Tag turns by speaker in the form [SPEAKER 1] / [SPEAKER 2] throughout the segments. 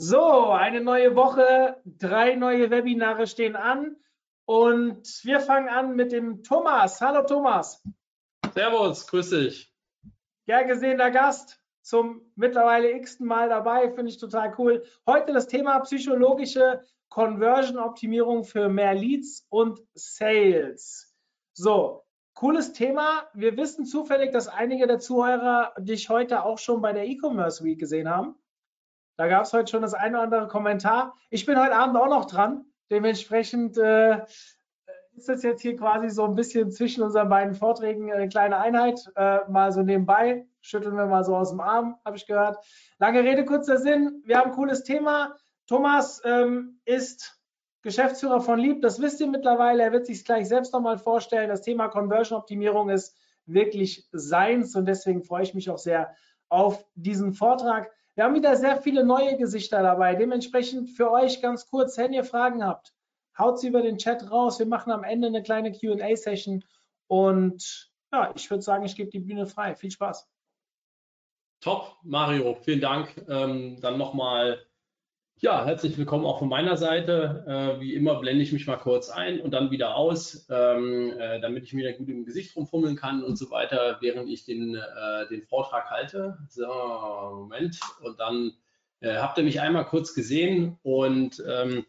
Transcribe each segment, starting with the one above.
[SPEAKER 1] So, eine neue Woche, drei neue Webinare stehen an und wir fangen an mit dem Thomas. Hallo Thomas.
[SPEAKER 2] Servus, grüß dich.
[SPEAKER 1] Gern gesehener Gast zum mittlerweile x-ten Mal dabei, finde ich total cool. Heute das Thema psychologische Conversion-Optimierung für mehr Leads und Sales. So, cooles Thema. Wir wissen zufällig, dass einige der Zuhörer dich heute auch schon bei der E-Commerce Week gesehen haben. Da gab es heute schon das eine oder andere Kommentar. Ich bin heute Abend auch noch dran. Dementsprechend äh, ist das jetzt hier quasi so ein bisschen zwischen unseren beiden Vorträgen eine kleine Einheit. Äh, mal so nebenbei. Schütteln wir mal so aus dem Arm, habe ich gehört. Lange Rede, kurzer Sinn. Wir haben ein cooles Thema. Thomas ähm, ist Geschäftsführer von Lieb. Das wisst ihr mittlerweile. Er wird sich gleich selbst nochmal vorstellen. Das Thema Conversion-Optimierung ist wirklich seins und deswegen freue ich mich auch sehr auf diesen Vortrag. Wir haben wieder sehr viele neue Gesichter dabei. Dementsprechend für euch ganz kurz, wenn ihr Fragen habt, haut sie über den Chat raus. Wir machen am Ende eine kleine QA-Session. Und ja, ich würde sagen, ich gebe die Bühne frei. Viel Spaß.
[SPEAKER 2] Top, Mario, vielen Dank. Ähm, dann nochmal, ja, herzlich willkommen auch von meiner Seite. Äh, wie immer blende ich mich mal kurz ein und dann wieder aus, ähm, äh, damit ich mir gut im Gesicht rumfummeln kann und so weiter, während ich den, äh, den Vortrag halte. So, Moment. Und dann äh, habt ihr mich einmal kurz gesehen und ähm,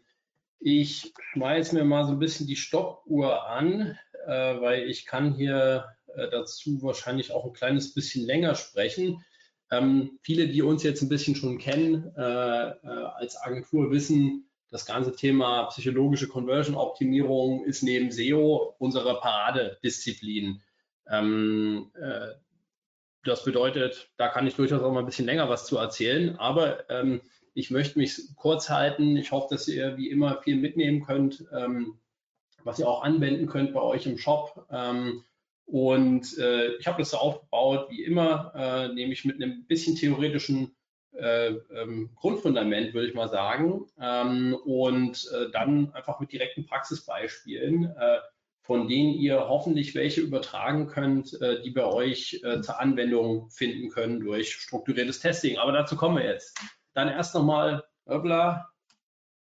[SPEAKER 2] ich schmeiße mir mal so ein bisschen die Stoppuhr an, äh, weil ich kann hier äh, dazu wahrscheinlich auch ein kleines bisschen länger sprechen. Ähm, viele, die uns jetzt ein bisschen schon kennen äh, äh, als Agentur, wissen, das ganze Thema psychologische Conversion-Optimierung ist neben SEO unsere Paradedisziplin. Ähm, äh, das bedeutet, da kann ich durchaus auch mal ein bisschen länger was zu erzählen, aber ähm, ich möchte mich kurz halten. Ich hoffe, dass ihr wie immer viel mitnehmen könnt, ähm, was ihr auch anwenden könnt bei euch im Shop. Ähm, und äh, ich habe das so aufgebaut, wie immer, äh, nämlich mit einem bisschen theoretischen äh, ähm, Grundfundament, würde ich mal sagen. Ähm, und äh, dann einfach mit direkten Praxisbeispielen, äh, von denen ihr hoffentlich welche übertragen könnt, äh, die bei euch zur Anwendung finden können durch strukturiertes Testing. Aber dazu kommen wir jetzt. Dann erst nochmal,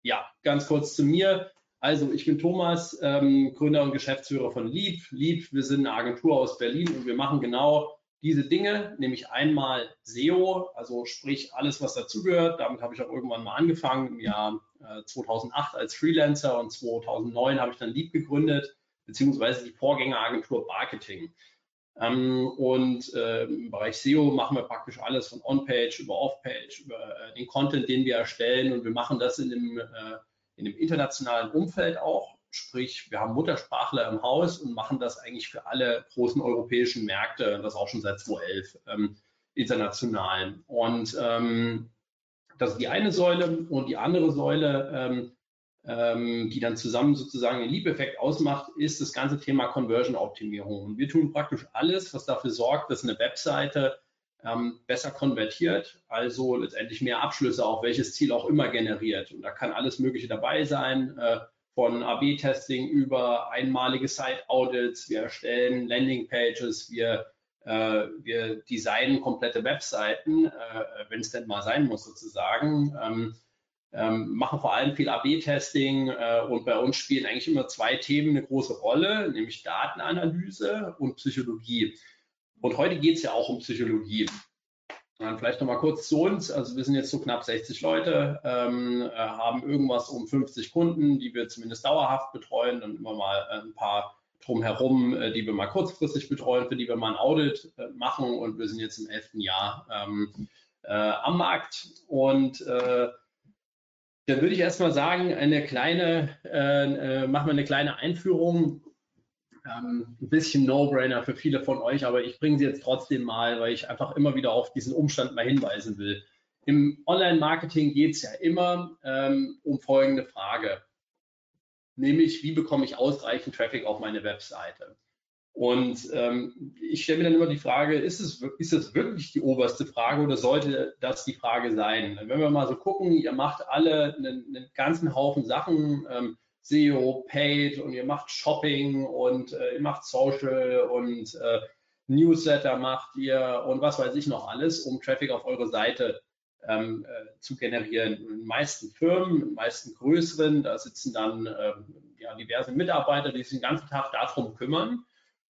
[SPEAKER 2] ja, ganz kurz zu mir. Also, ich bin Thomas, ähm, Gründer und Geschäftsführer von Lieb. Lieb, wir sind eine Agentur aus Berlin und wir machen genau diese Dinge, nämlich einmal SEO, also sprich alles, was dazugehört. Damit habe ich auch irgendwann mal angefangen im Jahr äh, 2008 als Freelancer und 2009 habe ich dann Lieb gegründet, beziehungsweise die Vorgängeragentur Marketing. Ähm, und äh, im Bereich SEO machen wir praktisch alles von On-Page über Off-Page, über äh, den Content, den wir erstellen und wir machen das in dem äh, in dem internationalen Umfeld auch. Sprich, wir haben Muttersprachler im Haus und machen das eigentlich für alle großen europäischen Märkte, das auch schon seit 2011 ähm, international. Und ähm, das ist die eine Säule und die andere Säule, ähm, ähm, die dann zusammen sozusagen den Liebeffekt ausmacht, ist das ganze Thema Conversion-Optimierung. Und wir tun praktisch alles, was dafür sorgt, dass eine Webseite ähm, besser konvertiert, also letztendlich mehr Abschlüsse auf welches Ziel auch immer generiert. Und da kann alles Mögliche dabei sein, äh, von AB-Testing über einmalige Site-Audits, wir erstellen Landing-Pages, wir, äh, wir designen komplette Webseiten, äh, wenn es denn mal sein muss sozusagen. Ähm, ähm, machen vor allem viel AB-Testing äh, und bei uns spielen eigentlich immer zwei Themen eine große Rolle, nämlich Datenanalyse und Psychologie. Und heute geht es ja auch um Psychologie. Dann vielleicht noch mal kurz zu uns. Also wir sind jetzt so knapp 60 Leute, ähm, äh, haben irgendwas um 50 Kunden, die wir zumindest dauerhaft betreuen und immer mal ein paar drumherum, äh, die wir mal kurzfristig betreuen, für die wir mal ein Audit äh, machen. Und wir sind jetzt im elften Jahr ähm, äh, am Markt. Und äh, dann würde ich erstmal sagen, eine kleine, äh, machen wir eine kleine Einführung ähm, ein bisschen No-Brainer für viele von euch, aber ich bringe sie jetzt trotzdem mal, weil ich einfach immer wieder auf diesen Umstand mal hinweisen will. Im Online-Marketing geht es ja immer ähm, um folgende Frage, nämlich wie bekomme ich ausreichend Traffic auf meine Webseite? Und ähm, ich stelle mir dann immer die Frage, ist es, ist es wirklich die oberste Frage oder sollte das die Frage sein? Wenn wir mal so gucken, ihr macht alle einen, einen ganzen Haufen Sachen, ähm, SEO, Paid und ihr macht Shopping und äh, ihr macht Social und äh, Newsletter macht ihr und was weiß ich noch alles, um Traffic auf eure Seite ähm, äh, zu generieren. In den meisten Firmen, in den meisten größeren, da sitzen dann ähm, ja, diverse Mitarbeiter, die sich den ganzen Tag darum kümmern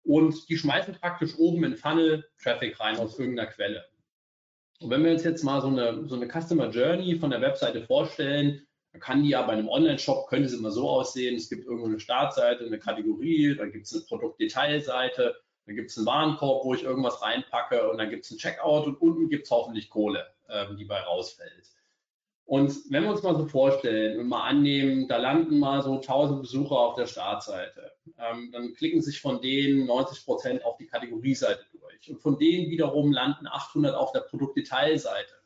[SPEAKER 2] und die schmeißen praktisch oben in Funnel Traffic rein aus irgendeiner Quelle. Und wenn wir uns jetzt mal so eine, so eine Customer Journey von der Webseite vorstellen, dann kann die ja bei einem Online-Shop, könnte sie immer so aussehen, es gibt irgendwo eine Startseite, eine Kategorie, dann gibt es eine Produktdetailseite, dann gibt es einen Warenkorb, wo ich irgendwas reinpacke und dann gibt es ein Checkout und unten gibt es hoffentlich Kohle, ähm, die bei rausfällt. Und wenn wir uns mal so vorstellen und mal annehmen, da landen mal so 1000 Besucher auf der Startseite, ähm, dann klicken sich von denen 90 Prozent auf die Kategorieseite durch. Und von denen wiederum landen 800 auf der Produktdetailseite.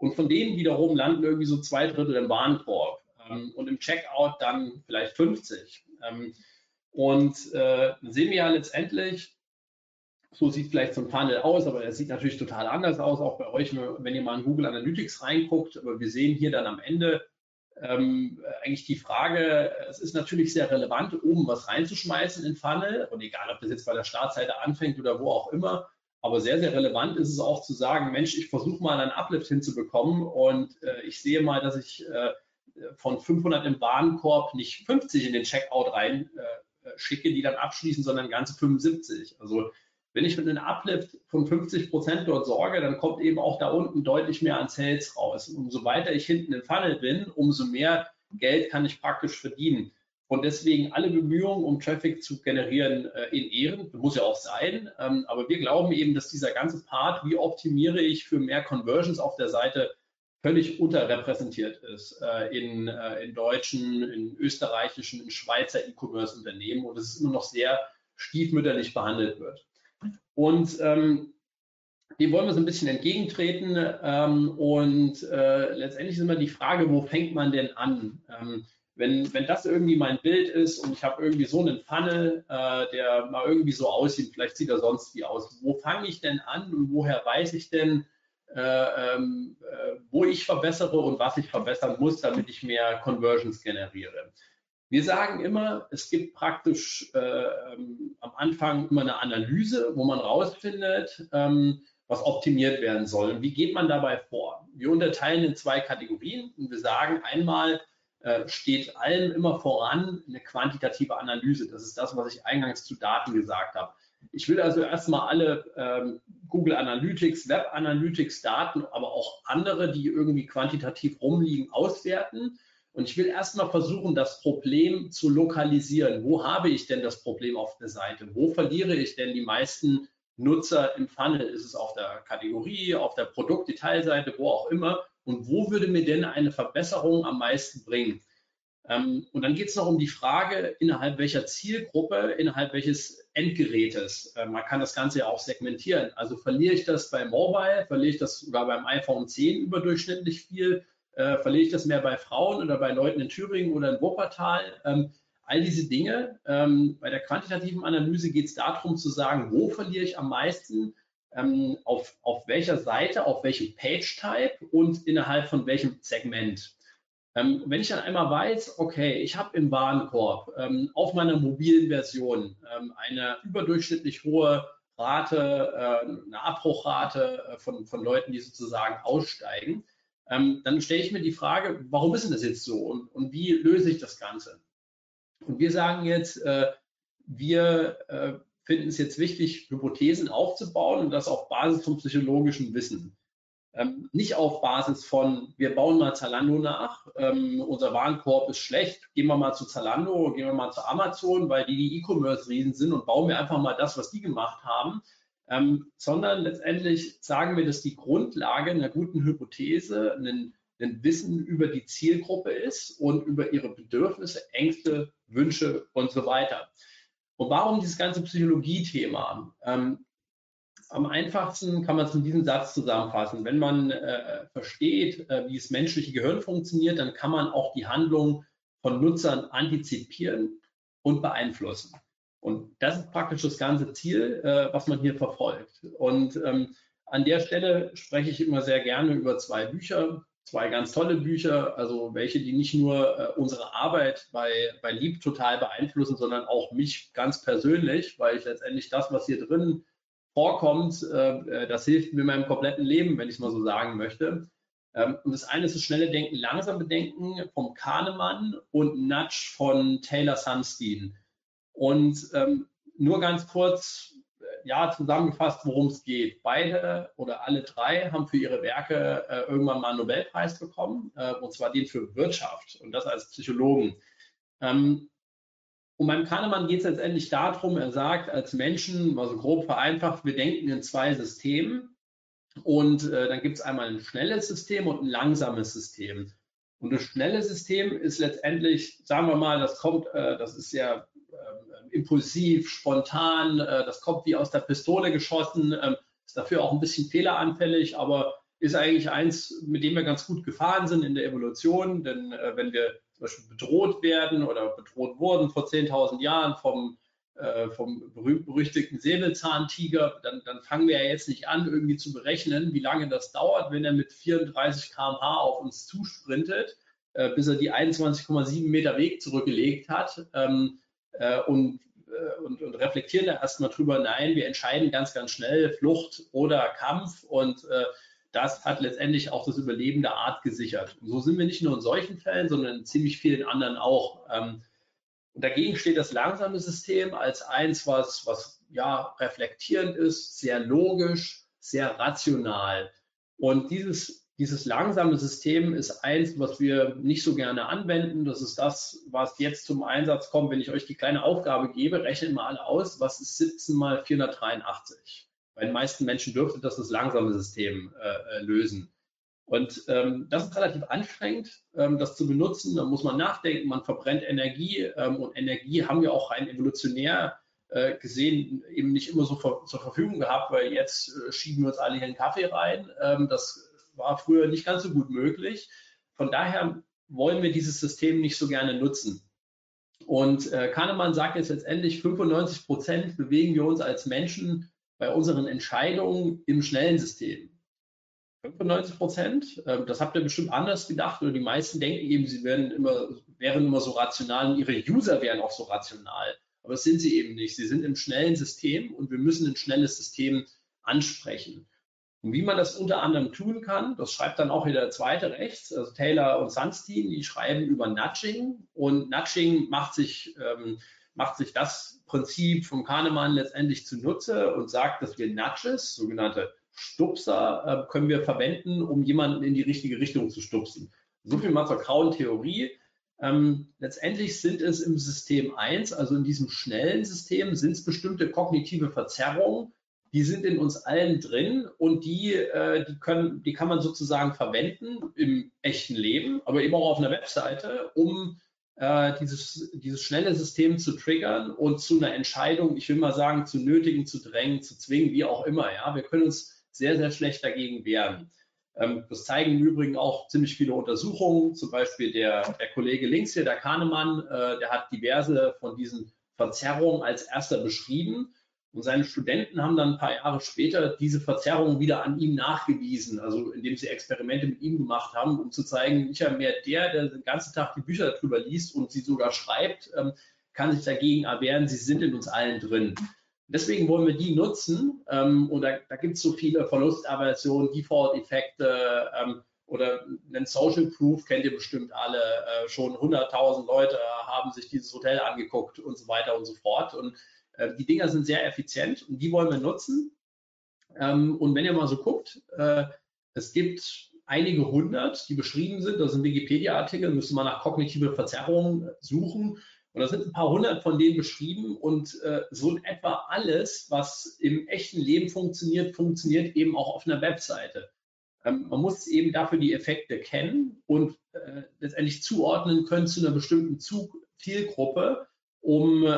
[SPEAKER 2] Und von denen wiederum landen irgendwie so zwei Drittel im Warenkorb. Ähm, und im Checkout dann vielleicht 50. Ähm, und äh, sehen wir ja letztendlich, so sieht vielleicht so ein Funnel aus, aber er sieht natürlich total anders aus, auch bei euch, wenn ihr mal in Google Analytics reinguckt. Aber wir sehen hier dann am Ende ähm, eigentlich die Frage, es ist natürlich sehr relevant, oben was reinzuschmeißen in Funnel und egal, ob das jetzt bei der Startseite anfängt oder wo auch immer, aber sehr, sehr relevant ist es auch zu sagen, Mensch, ich versuche mal einen Uplift hinzubekommen und äh, ich sehe mal, dass ich äh, von 500 im Warenkorb nicht 50 in den Checkout rein äh, schicke, die dann abschließen, sondern ganze 75. Also wenn ich mit einem Uplift von 50 Prozent dort sorge, dann kommt eben auch da unten deutlich mehr an Sales raus. Und umso weiter ich hinten im Funnel bin, umso mehr Geld kann ich praktisch verdienen. Und deswegen alle Bemühungen, um Traffic zu generieren, äh, in Ehren, muss ja auch sein. Ähm, aber wir glauben eben, dass dieser ganze Part, wie optimiere ich für mehr Conversions auf der Seite, völlig unterrepräsentiert ist äh, in, äh, in deutschen, in österreichischen, in Schweizer E-Commerce-Unternehmen und es immer noch sehr stiefmütterlich behandelt wird. Und ähm, dem wollen wir so ein bisschen entgegentreten. Ähm, und äh, letztendlich ist immer die Frage, wo fängt man denn an? Ähm, wenn, wenn das irgendwie mein Bild ist und ich habe irgendwie so einen Funnel, äh, der mal irgendwie so aussieht, vielleicht sieht er sonst wie aus, wo fange ich denn an und woher weiß ich denn, äh, ähm, äh, wo ich verbessere und was ich verbessern muss, damit ich mehr Conversions generiere? Wir sagen immer, es gibt praktisch äh, ähm, am Anfang immer eine Analyse, wo man rausfindet, ähm, was optimiert werden soll. Und wie geht man dabei vor? Wir unterteilen in zwei Kategorien und wir sagen einmal, äh, steht allem immer voran eine quantitative Analyse. Das ist das, was ich eingangs zu Daten gesagt habe. Ich will also erstmal alle ähm, Google Analytics, Web Analytics Daten, aber auch andere, die irgendwie quantitativ rumliegen, auswerten und ich will erstmal versuchen, das Problem zu lokalisieren. Wo habe ich denn das Problem auf der Seite? Wo verliere ich denn die meisten Nutzer im Funnel? Ist es auf der Kategorie, auf der Produktdetailseite, wo auch immer? Und wo würde mir denn eine Verbesserung am meisten bringen? Ähm, und dann geht es noch um die Frage, innerhalb welcher Zielgruppe, innerhalb welches Endgerätes. Äh, man kann das Ganze ja auch segmentieren. Also verliere ich das bei Mobile, verliere ich das sogar beim iPhone 10 überdurchschnittlich viel, äh, verlege ich das mehr bei Frauen oder bei Leuten in Thüringen oder in Wuppertal? Ähm, all diese Dinge. Ähm, bei der quantitativen Analyse geht es darum zu sagen, wo verliere ich am meisten, ähm, auf, auf welcher Seite, auf welchem Page-Type und innerhalb von welchem Segment. Ähm, wenn ich dann einmal weiß, okay, ich habe im Warenkorb ähm, auf meiner mobilen Version ähm, eine überdurchschnittlich hohe Rate, äh, eine Abbruchrate äh, von, von Leuten, die sozusagen aussteigen, ähm, dann stelle ich mir die Frage, warum ist denn das jetzt so und, und wie löse ich das Ganze? Und wir sagen jetzt, äh, wir äh, finden es jetzt wichtig, Hypothesen aufzubauen und das auf Basis von psychologischem Wissen. Ähm, nicht auf Basis von, wir bauen mal Zalando nach, ähm, unser Warenkorb ist schlecht, gehen wir mal zu Zalando, gehen wir mal zu Amazon, weil die die E-Commerce-Riesen sind und bauen wir einfach mal das, was die gemacht haben ähm, sondern letztendlich sagen wir, dass die Grundlage einer guten Hypothese ein, ein Wissen über die Zielgruppe ist und über ihre Bedürfnisse, Ängste, Wünsche und so weiter. Und warum dieses ganze Psychologie-Thema? Ähm, am einfachsten kann man es in diesem Satz zusammenfassen. Wenn man äh, versteht, äh, wie das menschliche Gehirn funktioniert, dann kann man auch die Handlung von Nutzern antizipieren und beeinflussen. Und das ist praktisch das ganze Ziel, äh, was man hier verfolgt. Und ähm, an der Stelle spreche ich immer sehr gerne über zwei Bücher, zwei ganz tolle Bücher, also welche, die nicht nur äh, unsere Arbeit bei, bei Lieb total beeinflussen, sondern auch mich ganz persönlich, weil ich letztendlich das, was hier drin vorkommt, äh, äh das hilft mir in meinem kompletten Leben, wenn ich es mal so sagen möchte. Ähm, und das eine ist das schnelle Denken, langsame Denken vom Kahnemann und Nudge von Taylor Sunstein. Und ähm, nur ganz kurz, ja, zusammengefasst, worum es geht. Beide oder alle drei haben für ihre Werke äh, irgendwann mal einen Nobelpreis bekommen, äh, und zwar den für Wirtschaft und das als Psychologen. Ähm, und beim Kahnemann geht es letztendlich darum, er sagt, als Menschen, also grob vereinfacht, wir denken in zwei Systemen. Und äh, dann gibt es einmal ein schnelles System und ein langsames System. Und das schnelle System ist letztendlich, sagen wir mal, das kommt, äh, das ist ja impulsiv, spontan, äh, das kommt wie aus der Pistole geschossen, ähm, ist dafür auch ein bisschen fehleranfällig, aber ist eigentlich eins, mit dem wir ganz gut gefahren sind in der Evolution. Denn äh, wenn wir zum Beispiel bedroht werden oder bedroht wurden vor 10.000 Jahren vom äh, vom berühmt-berüchtigten Säbelzahntiger, dann, dann fangen wir ja jetzt nicht an, irgendwie zu berechnen, wie lange das dauert, wenn er mit 34 km/h auf uns zusprintet, bis er die 21,7 Meter Weg zurückgelegt hat. Äh, und, äh, und, und, reflektieren da erstmal drüber, nein, wir entscheiden ganz, ganz schnell Flucht oder Kampf und äh, das hat letztendlich auch das Überleben der Art gesichert. Und so sind wir nicht nur in solchen Fällen, sondern in ziemlich vielen anderen auch. Ähm, und dagegen steht das langsame System als eins, was, was ja reflektierend ist, sehr logisch, sehr rational. Und dieses, dieses langsame System ist eins, was wir nicht so gerne anwenden. Das ist das, was jetzt zum Einsatz kommt, wenn ich euch die kleine Aufgabe gebe, rechnet mal aus, was ist 17 mal 483? Bei den meisten Menschen dürfte das das langsame System äh, äh lösen. Und ähm, das ist relativ anstrengend, ähm, das zu benutzen. Da muss man nachdenken, man verbrennt Energie ähm, und Energie haben wir auch rein evolutionär äh, gesehen eben nicht immer so ver zur Verfügung gehabt, weil jetzt äh, schieben wir uns alle hier einen Kaffee rein. Ähm, das war früher nicht ganz so gut möglich. Von daher wollen wir dieses System nicht so gerne nutzen. Und äh, Kahnemann sagt jetzt letztendlich, 95 Prozent bewegen wir uns als Menschen bei unseren Entscheidungen im schnellen System. 95 Prozent. Ähm, das habt ihr bestimmt anders gedacht oder die meisten denken eben, sie wären immer, wären immer so rational und ihre User wären auch so rational. Aber das sind sie eben nicht. Sie sind im schnellen System und wir müssen ein schnelles System ansprechen. Und wie man das unter anderem tun kann, das schreibt dann auch wieder der zweite rechts, also Taylor und Sunstein, die schreiben über Nudging und Nudging macht sich, ähm, macht sich das Prinzip vom Kahnemann letztendlich zunutze und sagt, dass wir Nudges, sogenannte Stupser äh, können wir verwenden, um jemanden in die richtige Richtung zu stupsen. So viel mal zur grauen Theorie. Ähm, letztendlich sind es im System 1, also in diesem schnellen System, sind es bestimmte kognitive Verzerrungen, die sind in uns allen drin und die, äh, die, können, die kann man sozusagen verwenden im echten Leben, aber eben auch auf einer Webseite, um äh, dieses, dieses schnelle System zu triggern und zu einer Entscheidung, ich will mal sagen, zu nötigen, zu drängen, zu zwingen, wie auch immer. Ja, wir können uns sehr, sehr schlecht dagegen wehren. Ähm, das zeigen im Übrigen auch ziemlich viele Untersuchungen. Zum Beispiel der, der Kollege links hier, der Kahnemann, äh, der hat diverse von diesen Verzerrungen als erster beschrieben. Und seine Studenten haben dann ein paar Jahre später diese Verzerrungen wieder an ihm nachgewiesen, also indem sie Experimente mit ihm gemacht haben, um zu zeigen, nicht mehr der, der den ganzen Tag die Bücher darüber liest und sie sogar schreibt, ähm, kann sich dagegen erwehren, sie sind in uns allen drin. Deswegen wollen wir die nutzen. Ähm, und da, da gibt es so viele Verlustaversionen, Default-Effekte ähm, oder einen Social Proof, kennt ihr bestimmt alle. Äh, schon 100.000 Leute haben sich dieses Hotel angeguckt und so weiter und so fort. Und äh, die Dinger sind sehr effizient und die wollen wir nutzen. Ähm, und wenn ihr mal so guckt, äh, es gibt einige hundert, die beschrieben sind. Das sind Wikipedia-Artikel, müssen wir nach kognitive Verzerrungen suchen. Und da sind ein paar hundert von denen beschrieben und äh, so in etwa alles, was im echten Leben funktioniert, funktioniert eben auch auf einer Webseite. Ähm, man muss eben dafür die Effekte kennen und äh, letztendlich zuordnen können zu einer bestimmten Zielgruppe. Um, äh,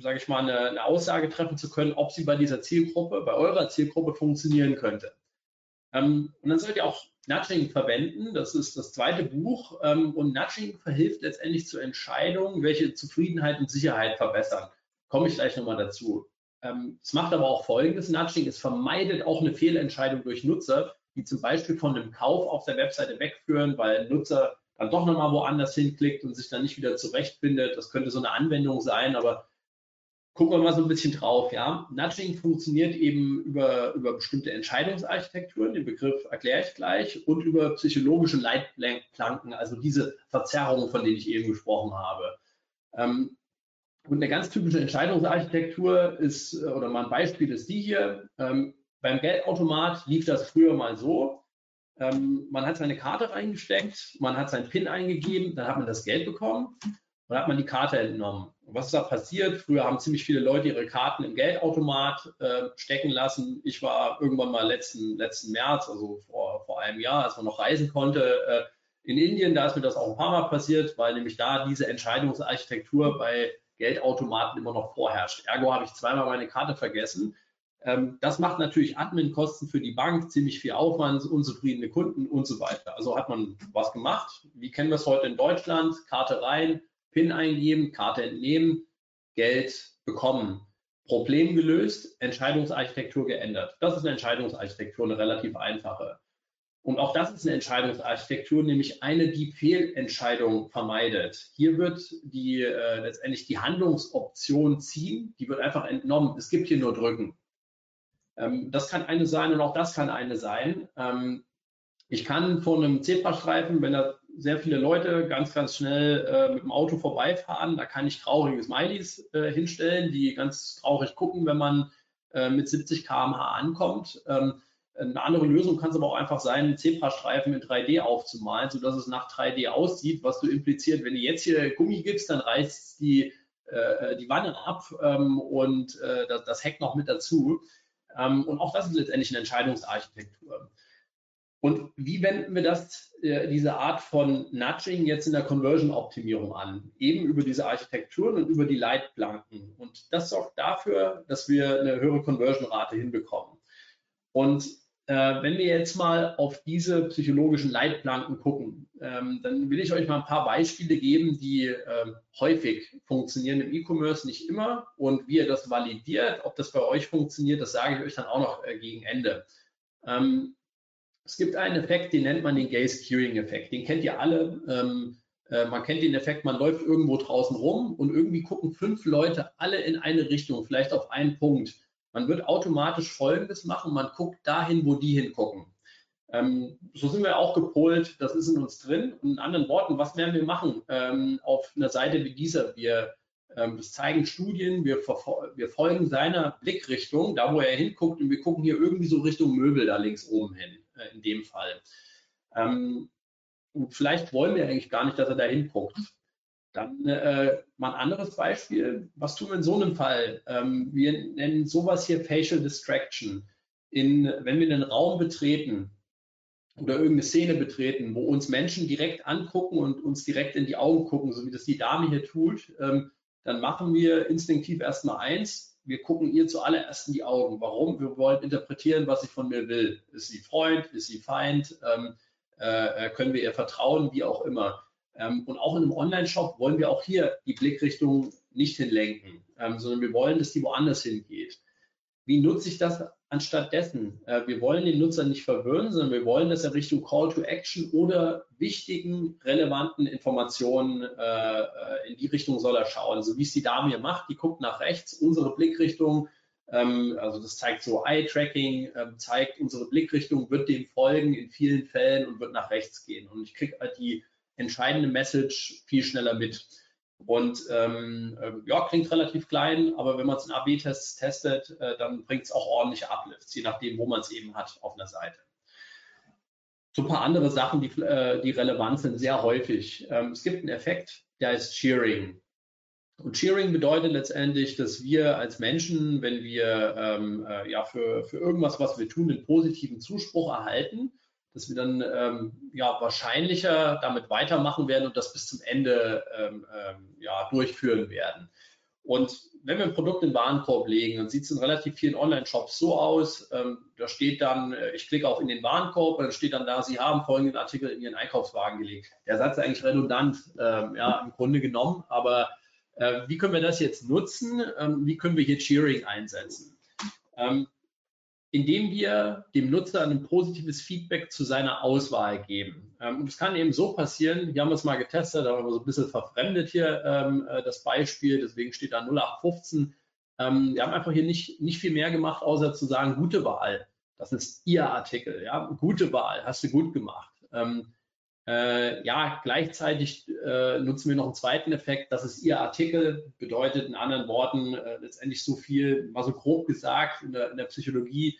[SPEAKER 2] sage ich mal, eine, eine, Aussage treffen zu können, ob sie bei dieser Zielgruppe, bei eurer Zielgruppe funktionieren könnte. Ähm, und dann sollt ihr auch Nudging verwenden. Das ist das zweite Buch. Ähm, und Nudging verhilft letztendlich zur Entscheidung, welche Zufriedenheit und Sicherheit verbessern. Komme ich gleich nochmal dazu. Ähm, es macht aber auch Folgendes Nudging. Es vermeidet auch eine Fehlentscheidung durch Nutzer, die zum Beispiel von einem Kauf auf der Webseite wegführen, weil Nutzer dann doch nochmal woanders hinklickt und sich dann nicht wieder zurechtfindet. Das könnte so eine Anwendung sein, aber gucken wir mal so ein bisschen drauf. Ja. Nudging funktioniert eben über, über bestimmte Entscheidungsarchitekturen, den Begriff erkläre ich gleich, und über psychologische Leitplanken, also diese Verzerrungen, von denen ich eben gesprochen habe. Ähm, und eine ganz typische Entscheidungsarchitektur ist, oder mal ein Beispiel ist die hier. Ähm, beim Geldautomat lief das früher mal so. Ähm, man hat seine Karte reingesteckt, man hat sein PIN eingegeben, dann hat man das Geld bekommen und hat man die Karte entnommen. Und was ist da passiert? Früher haben ziemlich viele Leute ihre Karten im Geldautomat äh, stecken lassen. Ich war irgendwann mal letzten, letzten März, also vor, vor einem Jahr, als man noch reisen konnte, äh, in Indien. Da ist mir das auch ein paar Mal passiert, weil nämlich da diese Entscheidungsarchitektur bei Geldautomaten immer noch vorherrscht. Ergo habe ich zweimal meine Karte vergessen das macht natürlich Admin-Kosten für die Bank, ziemlich viel Aufwand, unzufriedene Kunden und so weiter. Also hat man was gemacht. Wie kennen wir es heute in Deutschland? Karte rein, PIN eingeben, Karte entnehmen, Geld bekommen. Problem gelöst, Entscheidungsarchitektur geändert. Das ist eine Entscheidungsarchitektur, eine relativ einfache. Und auch das ist eine Entscheidungsarchitektur, nämlich eine, die Fehlentscheidung vermeidet. Hier wird die äh, letztendlich die Handlungsoption ziehen, die wird einfach entnommen. Es gibt hier nur drücken. Ähm, das kann eine sein und auch das kann eine sein. Ähm, ich kann vor einem Zebrastreifen, wenn da sehr viele Leute ganz, ganz schnell äh, mit dem Auto vorbeifahren, da kann ich traurige Smileys äh, hinstellen, die ganz traurig gucken, wenn man äh, mit 70 km/h ankommt. Ähm, eine andere Lösung kann es aber auch einfach sein, einen Zebrastreifen in 3D aufzumalen, sodass es nach 3D aussieht, was du impliziert, wenn du jetzt hier Gummi gibst, dann reißt die, äh, die Wanne ab ähm, und äh, das, das Heck noch mit dazu. Ähm, und auch das ist letztendlich eine Entscheidungsarchitektur. Und wie wenden wir das, äh, diese Art von Nudging jetzt in der Conversion-Optimierung an? Eben über diese Architekturen und über die Leitplanken. Und das sorgt dafür, dass wir eine höhere Conversion-Rate hinbekommen. Und äh, wenn wir jetzt mal auf diese psychologischen Leitplanken gucken, ähm, dann will ich euch mal ein paar Beispiele geben, die ähm, häufig funktionieren im E-Commerce, nicht immer. Und wie ihr das validiert, ob das bei euch funktioniert, das sage ich euch dann auch noch äh, gegen Ende. Ähm, es gibt einen Effekt, den nennt man den Gaze-Queuing-Effekt. Den kennt ihr alle. Ähm, äh, man kennt den Effekt, man läuft irgendwo draußen rum und irgendwie gucken fünf Leute alle in eine Richtung, vielleicht auf einen Punkt. Man wird automatisch Folgendes machen, man guckt dahin, wo die hingucken. Ähm, so sind wir auch gepolt, das ist in uns drin. Und in anderen Worten, was werden wir machen ähm, auf einer Seite wie dieser? Wir, ähm, das zeigen Studien, wir, wir, folgen seiner Blickrichtung, da wo er hinguckt und wir gucken hier irgendwie so Richtung Möbel da links oben hin, äh, in dem Fall. Ähm, und vielleicht wollen wir eigentlich gar nicht, dass er da hinguckt. Dann äh, mal ein anderes Beispiel. Was tun wir in so einem Fall? Ähm, wir nennen sowas hier Facial Distraction. In, wenn wir einen Raum betreten oder irgendeine Szene betreten, wo uns Menschen direkt angucken und uns direkt in die Augen gucken, so wie das die Dame hier tut, ähm, dann machen wir instinktiv erstmal eins. Wir gucken ihr zuallererst in die Augen. Warum? Wir wollen interpretieren, was sie von mir will. Ist sie Freund? Ist sie Feind? Ähm, äh, können wir ihr vertrauen? Wie auch immer. Ähm, und auch in einem Online-Shop wollen wir auch hier die Blickrichtung nicht hinlenken, ähm, sondern wir wollen, dass die woanders hingeht. Wie nutze ich das anstatt dessen? Äh, wir wollen den Nutzer nicht verwirren, sondern wir wollen, dass er Richtung Call to Action oder wichtigen, relevanten Informationen äh, äh in die Richtung soll er schauen. So wie es die Dame hier macht, die guckt nach rechts, unsere Blickrichtung, ähm, also das zeigt so Eye-Tracking, ähm, zeigt unsere Blickrichtung, wird dem folgen in vielen Fällen und wird nach rechts gehen. Und ich kriege halt die entscheidende Message viel schneller mit. Und ähm, äh, ja, klingt relativ klein, aber wenn man es in AB-Tests testet, äh, dann bringt es auch ordentliche Uplifts, je nachdem, wo man es eben hat auf einer Seite. So ein paar andere Sachen, die, äh, die relevant sind, sehr häufig. Ähm, es gibt einen Effekt, der heißt Cheering. Und Cheering bedeutet letztendlich, dass wir als Menschen, wenn wir ähm, äh, ja für, für irgendwas, was wir tun, einen positiven Zuspruch erhalten, dass wir dann ähm, ja wahrscheinlicher damit weitermachen werden und das bis zum Ende ähm, ähm, ja, durchführen werden. Und wenn wir ein Produkt in den Warenkorb legen, dann sieht es in relativ vielen Online-Shops so aus, ähm, da steht dann, äh, ich klicke auch in den Warenkorb, dann steht dann da, Sie haben folgenden Artikel in Ihren Einkaufswagen gelegt. Der Satz ist eigentlich redundant, ähm, ja, im Grunde genommen, aber äh, wie können wir das jetzt nutzen? Ähm, wie können wir hier Cheering einsetzen? Indem wir dem Nutzer ein positives Feedback zu seiner Auswahl geben. Ähm, und es kann eben so passieren, hier haben wir es mal getestet, wir so ein bisschen verfremdet hier ähm, äh, das Beispiel, deswegen steht da 0815. Ähm, wir haben einfach hier nicht, nicht viel mehr gemacht, außer zu sagen, gute Wahl. Das ist Ihr Artikel, ja, gute Wahl, hast du gut gemacht. Äh, ja, gleichzeitig äh, nutzen wir noch einen zweiten Effekt, das ist Ihr Artikel, bedeutet in anderen Worten äh, letztendlich so viel, mal so grob gesagt in der, in der Psychologie,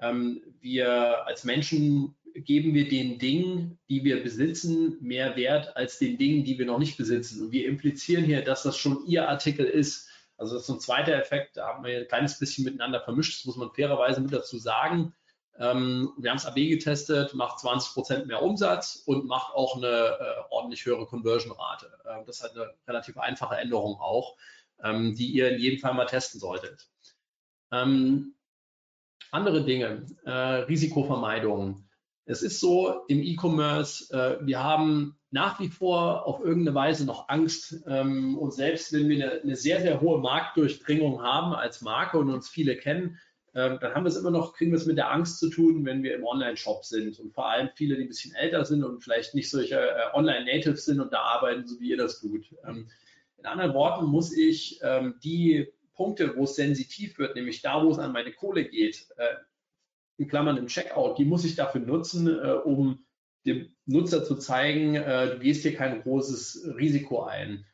[SPEAKER 2] wir als Menschen geben wir den Dingen, die wir besitzen, mehr Wert als den Dingen, die wir noch nicht besitzen. Und wir implizieren hier, dass das schon Ihr Artikel ist. Also das ist ein zweiter Effekt, da haben wir ein kleines bisschen miteinander vermischt, das muss man fairerweise mit dazu sagen. Ähm, wir haben es AB getestet, macht 20 Prozent mehr Umsatz und macht auch eine äh, ordentlich höhere Conversion-Rate. Äh, das ist eine relativ einfache Änderung auch, ähm, die ihr in jedem Fall mal testen solltet. Ähm, andere Dinge, äh, Risikovermeidung. Es ist so im E-Commerce, äh, wir haben nach wie vor auf irgendeine Weise noch Angst. Ähm, und selbst wenn wir eine, eine sehr, sehr hohe Marktdurchdringung haben als Marke und uns viele kennen, ähm, dann haben wir es immer noch, kriegen wir es mit der Angst zu tun, wenn wir im Online-Shop sind. Und vor allem viele, die ein bisschen älter sind und vielleicht nicht solche äh, Online-Natives sind und da arbeiten, so wie ihr das tut. Ähm, in anderen Worten muss ich ähm, die Punkte, wo es sensitiv wird, nämlich da, wo es an meine Kohle geht, äh, in Klammern im Checkout, die muss ich dafür nutzen, äh, um dem Nutzer zu zeigen, äh, du gehst hier kein großes Risiko ein.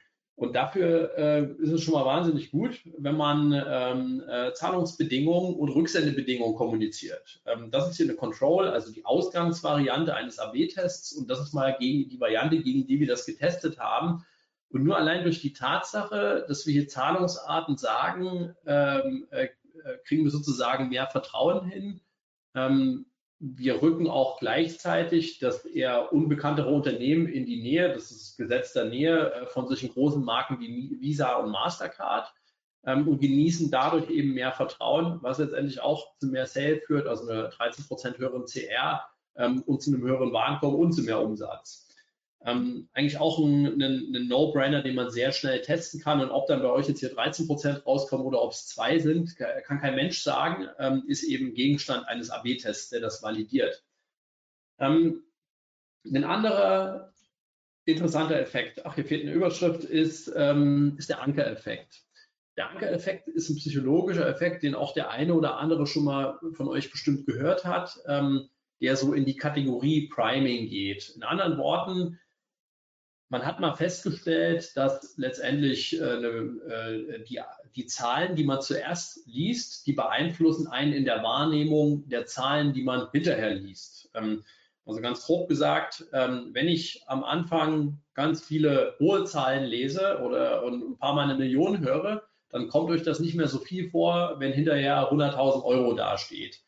[SPEAKER 2] Und dafür äh, ist es schon mal wahnsinnig gut, wenn man ähm, äh, Zahlungsbedingungen und Rücksendebedingungen kommuniziert. Ähm, das ist hier eine Control, also die Ausgangsvariante eines AB-Tests. Und das ist mal gegen die Variante, gegen die wir das getestet haben. Und nur allein durch die Tatsache, dass wir hier Zahlungsarten sagen, ähm, äh, kriegen wir sozusagen mehr Vertrauen hin. Ähm, wir rücken auch gleichzeitig das eher unbekanntere Unternehmen in die Nähe, das ist Gesetz der Nähe äh, von solchen großen Marken wie Visa und Mastercard ähm, und genießen dadurch eben mehr Vertrauen, was letztendlich auch zu mehr Sale führt, also eine 13 Prozent höheren CR ähm, und zu einem höheren Warenkorb und zu mehr Umsatz. Ähm, eigentlich auch ein, ein, ein No-Brainer, den man sehr schnell testen kann. Und ob dann bei euch jetzt hier 13 Prozent rauskommen oder ob es zwei sind, kann kein Mensch sagen, ähm, ist eben Gegenstand eines AB-Tests, der das validiert. Ähm, ein anderer interessanter Effekt, ach, hier fehlt eine Überschrift, ist, ähm, ist der Anker-Effekt. Der Anker-Effekt ist ein psychologischer Effekt, den auch der eine oder andere schon mal von euch bestimmt gehört hat, ähm, der so in die Kategorie Priming geht. In anderen Worten, man hat mal festgestellt, dass letztendlich äh, äh, die, die Zahlen, die man zuerst liest, die beeinflussen einen in der Wahrnehmung der Zahlen, die man hinterher liest. Ähm, also ganz grob gesagt, ähm, wenn ich am Anfang ganz viele hohe Zahlen lese oder und ein paar Mal eine Million höre, dann kommt euch das nicht mehr so viel vor, wenn hinterher 100.000 Euro dasteht.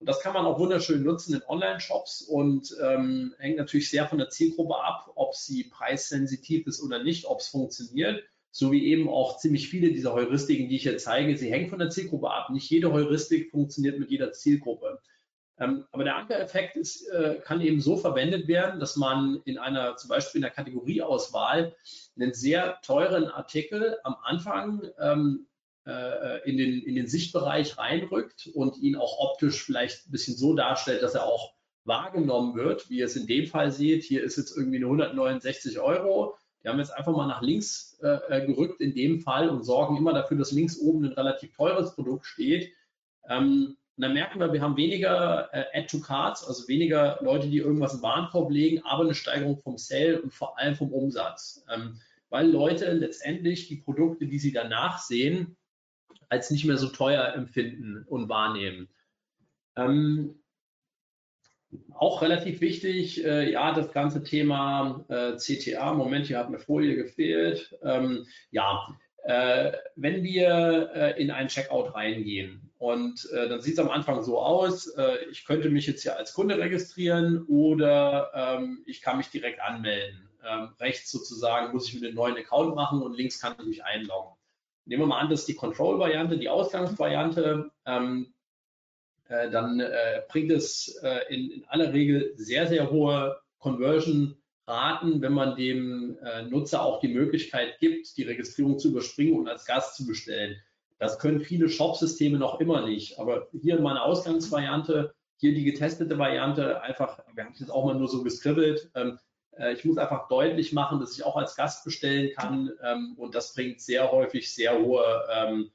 [SPEAKER 2] Und das kann man auch wunderschön nutzen in Online-Shops und ähm, hängt natürlich sehr von der Zielgruppe ab, ob sie preissensitiv ist oder nicht, ob es funktioniert. So wie eben auch ziemlich viele dieser Heuristiken, die ich hier zeige, sie hängen von der Zielgruppe ab. Nicht jede Heuristik funktioniert mit jeder Zielgruppe. Ähm, aber der Ankereffekt ist, äh, kann eben so verwendet werden, dass man in einer, zum Beispiel in der Kategorieauswahl, einen sehr teuren Artikel am Anfang ähm, äh, in, den, in den Sichtbereich reinrückt und ihn auch optisch vielleicht ein bisschen so darstellt, dass er auch wahrgenommen wird, wie ihr es in dem Fall seht. Hier ist jetzt irgendwie eine 169 Euro. Die haben jetzt einfach mal nach links äh, äh, gerückt in dem Fall und sorgen immer dafür, dass links oben ein relativ teures Produkt steht. Ähm, und dann merken wir, wir haben weniger äh, Add-to-Cards, also weniger Leute, die irgendwas im Warenkorb legen, aber eine Steigerung vom Sale und vor allem vom Umsatz. Ähm, weil Leute letztendlich die Produkte, die sie danach sehen, als nicht mehr so teuer empfinden und wahrnehmen. Ähm, auch relativ wichtig, äh, ja, das ganze Thema äh, CTA. Moment, hier hat eine Folie gefehlt. Ähm, ja, Äh, wenn wir äh, in einen Checkout reingehen und äh, dann sieht es am Anfang so aus, äh, ich könnte mich jetzt hier als Kunde registrieren oder ähm, ich kann mich direkt anmelden. Ähm, rechts sozusagen muss ich mir einen neuen Account machen und links kann ich mich einloggen. Nehmen wir mal an, das ist die Control-Variante, die Ausgangsvariante. Ähm, äh, dann äh, bringt es in, in aller Regel sehr, sehr hohe Conversion raten, wenn man dem äh, Nutzer auch die Möglichkeit gibt, die Registrierung zu überspringen und als Gast zu bestellen. Das können viele Shop-Systeme noch immer nicht. Aber hier in meiner Ausgangsvariante, hier die getestete Variante, einfach, wir haben es jetzt auch mal nur so geskribbelt. Ähm, äh, ich muss einfach deutlich machen, dass ich auch als Gast bestellen kann. Ähm, und das bringt sehr häufig sehr hohe ähm,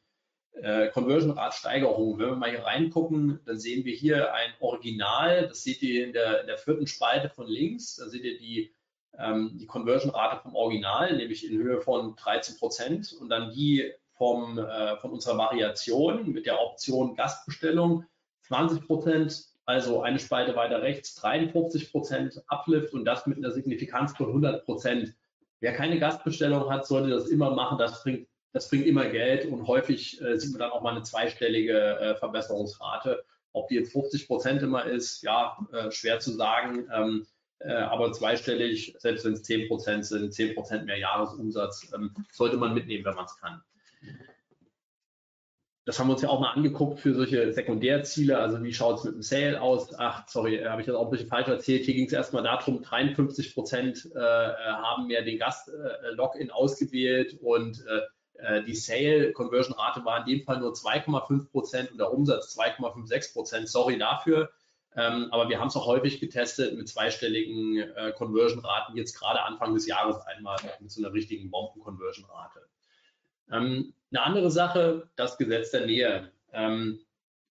[SPEAKER 2] äh, Conversion-Rate-Steigerung. Wenn wir mal hier reingucken, dann sehen wir hier ein Original. Das seht ihr in der, in der vierten Spalte von links. Da seht ihr die ähm, die Conversion-Rate vom Original, nämlich in Höhe von 13 Prozent und dann die vom, äh, von unserer Variation mit der Option Gastbestellung 20 Prozent, also eine Spalte weiter rechts 53 Prozent Uplift und das mit einer Signifikanz von 100 Prozent. Wer keine Gastbestellung hat, sollte das immer machen. Das bringt, das bringt immer Geld und häufig äh, sieht man dann auch mal eine zweistellige äh, Verbesserungsrate. Ob die jetzt 50 Prozent immer ist, ja, äh, schwer zu sagen. Ähm, äh, aber zweistellig, selbst wenn es 10 Prozent sind, 10 Prozent mehr Jahresumsatz, ähm, sollte man mitnehmen, wenn man es kann. Das haben wir uns ja auch mal angeguckt für solche Sekundärziele. Also wie schaut es mit dem Sale aus? Ach, sorry, habe ich das auch ein bisschen falsch erzählt. Hier ging es erstmal darum, 53 Prozent äh, haben mehr den Gast-Login äh, ausgewählt und äh, die Sale-Conversion-Rate war in dem Fall nur 2,5 Prozent und der Umsatz 2,56 Prozent. Sorry dafür. Ähm, aber wir haben es auch häufig getestet mit zweistelligen äh, Conversion-Raten, jetzt gerade Anfang des Jahres einmal mit so einer richtigen Bomben-Conversion-Rate. Ähm, eine andere Sache, das Gesetz der Nähe. Ähm,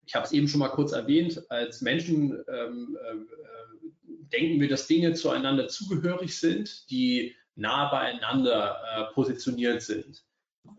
[SPEAKER 2] ich habe es eben schon mal kurz erwähnt, als Menschen ähm, äh, denken wir, dass Dinge zueinander zugehörig sind, die nah beieinander äh, positioniert sind.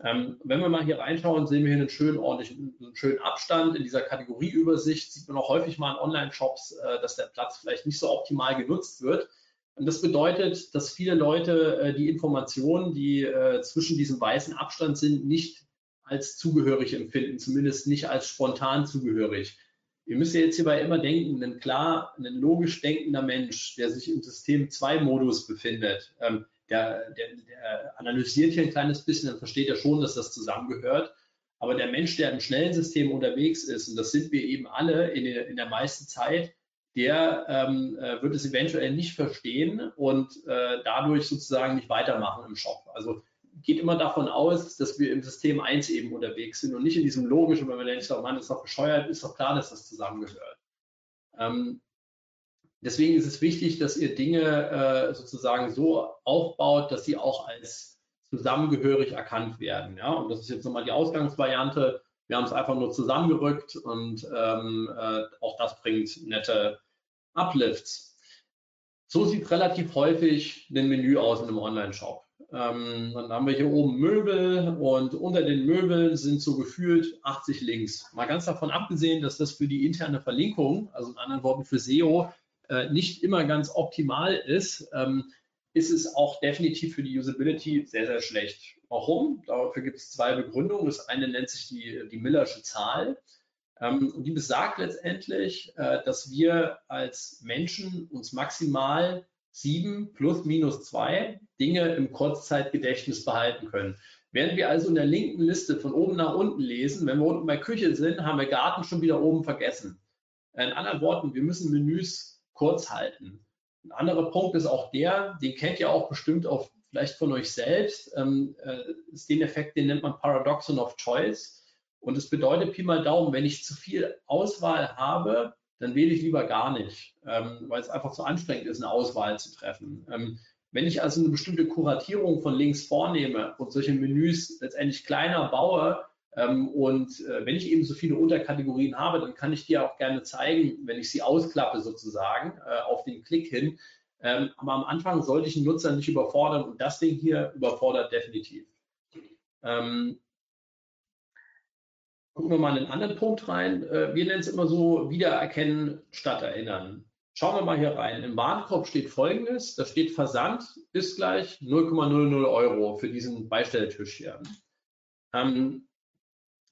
[SPEAKER 2] Ähm, wenn wir mal hier reinschauen, sehen wir hier einen schönen ordentlichen, einen schönen Abstand. In dieser Kategorieübersicht sieht man auch häufig mal in Online-Shops, äh, dass der Platz vielleicht nicht so optimal genutzt wird. Und das bedeutet, dass viele Leute äh, die Informationen, die äh, zwischen diesem weißen Abstand sind, nicht als zugehörig empfinden, zumindest nicht als spontan zugehörig. Ihr müsst ja jetzt hierbei immer denken, ein klar, ein logisch denkender Mensch, der sich im System 2-Modus befindet, ähm, der, der, der analysiert hier ein kleines bisschen, dann versteht er schon, dass das zusammengehört. Aber der Mensch, der im schnellen System unterwegs ist, und das sind wir eben alle in der, in der meisten Zeit, der ähm, äh, wird es eventuell nicht verstehen und äh, dadurch sozusagen nicht weitermachen im Shop. Also geht immer davon aus, dass wir im System 1 eben unterwegs sind und nicht in diesem logischen, wenn man denkt, oh Mann, ist doch bescheuert, ist doch klar, dass das zusammengehört. Ähm, Deswegen ist es wichtig, dass ihr Dinge äh, sozusagen so aufbaut, dass sie auch als zusammengehörig erkannt werden. Ja? Und das ist jetzt nochmal die Ausgangsvariante. Wir haben es einfach nur zusammengerückt und ähm, äh, auch das bringt nette Uplifts. So sieht relativ häufig ein Menü aus in einem Online-Shop. Ähm, dann haben wir hier oben Möbel und unter den Möbeln sind so gefühlt 80 Links. Mal ganz davon abgesehen, dass das für die interne Verlinkung, also in anderen Worten für SEO, äh, nicht immer ganz optimal ist, ähm, ist es auch definitiv für die Usability sehr, sehr schlecht. Warum? Dafür gibt es zwei Begründungen. Das eine nennt sich die, die Millersche Zahl. Ähm, und die besagt letztendlich, äh, dass wir als Menschen uns maximal sieben plus minus zwei Dinge im Kurzzeitgedächtnis behalten können. Während wir also in der linken Liste von oben nach unten lesen, wenn wir unten bei Küche sind, haben wir Garten schon wieder oben vergessen. In anderen Worten, wir müssen Menüs kurz halten. Ein anderer Punkt ist auch der, den kennt ihr auch bestimmt auch vielleicht von euch selbst, ähm, äh, ist den Effekt, den nennt man Paradoxon of Choice. Und es bedeutet Pi mal Daumen, wenn ich zu viel Auswahl habe, dann wähle ich lieber gar nicht, ähm, weil es einfach zu anstrengend ist, eine Auswahl zu treffen. Ähm, wenn ich also eine bestimmte Kuratierung von links vornehme und solche Menüs letztendlich kleiner baue, ähm, und äh, wenn ich eben so viele Unterkategorien habe, dann kann ich dir auch gerne zeigen, wenn ich sie ausklappe sozusagen äh, auf den Klick hin. Ähm, aber am Anfang sollte ich den Nutzer nicht überfordern und das Ding hier überfordert definitiv. Gucken wir mal in einen anderen Punkt rein. Äh, wir nennen es immer so Wiedererkennen statt Erinnern. Schauen wir mal hier rein. Im Warenkorb steht folgendes, da steht Versand ist gleich 0,00 Euro für diesen Beistelltisch hier. Ähm,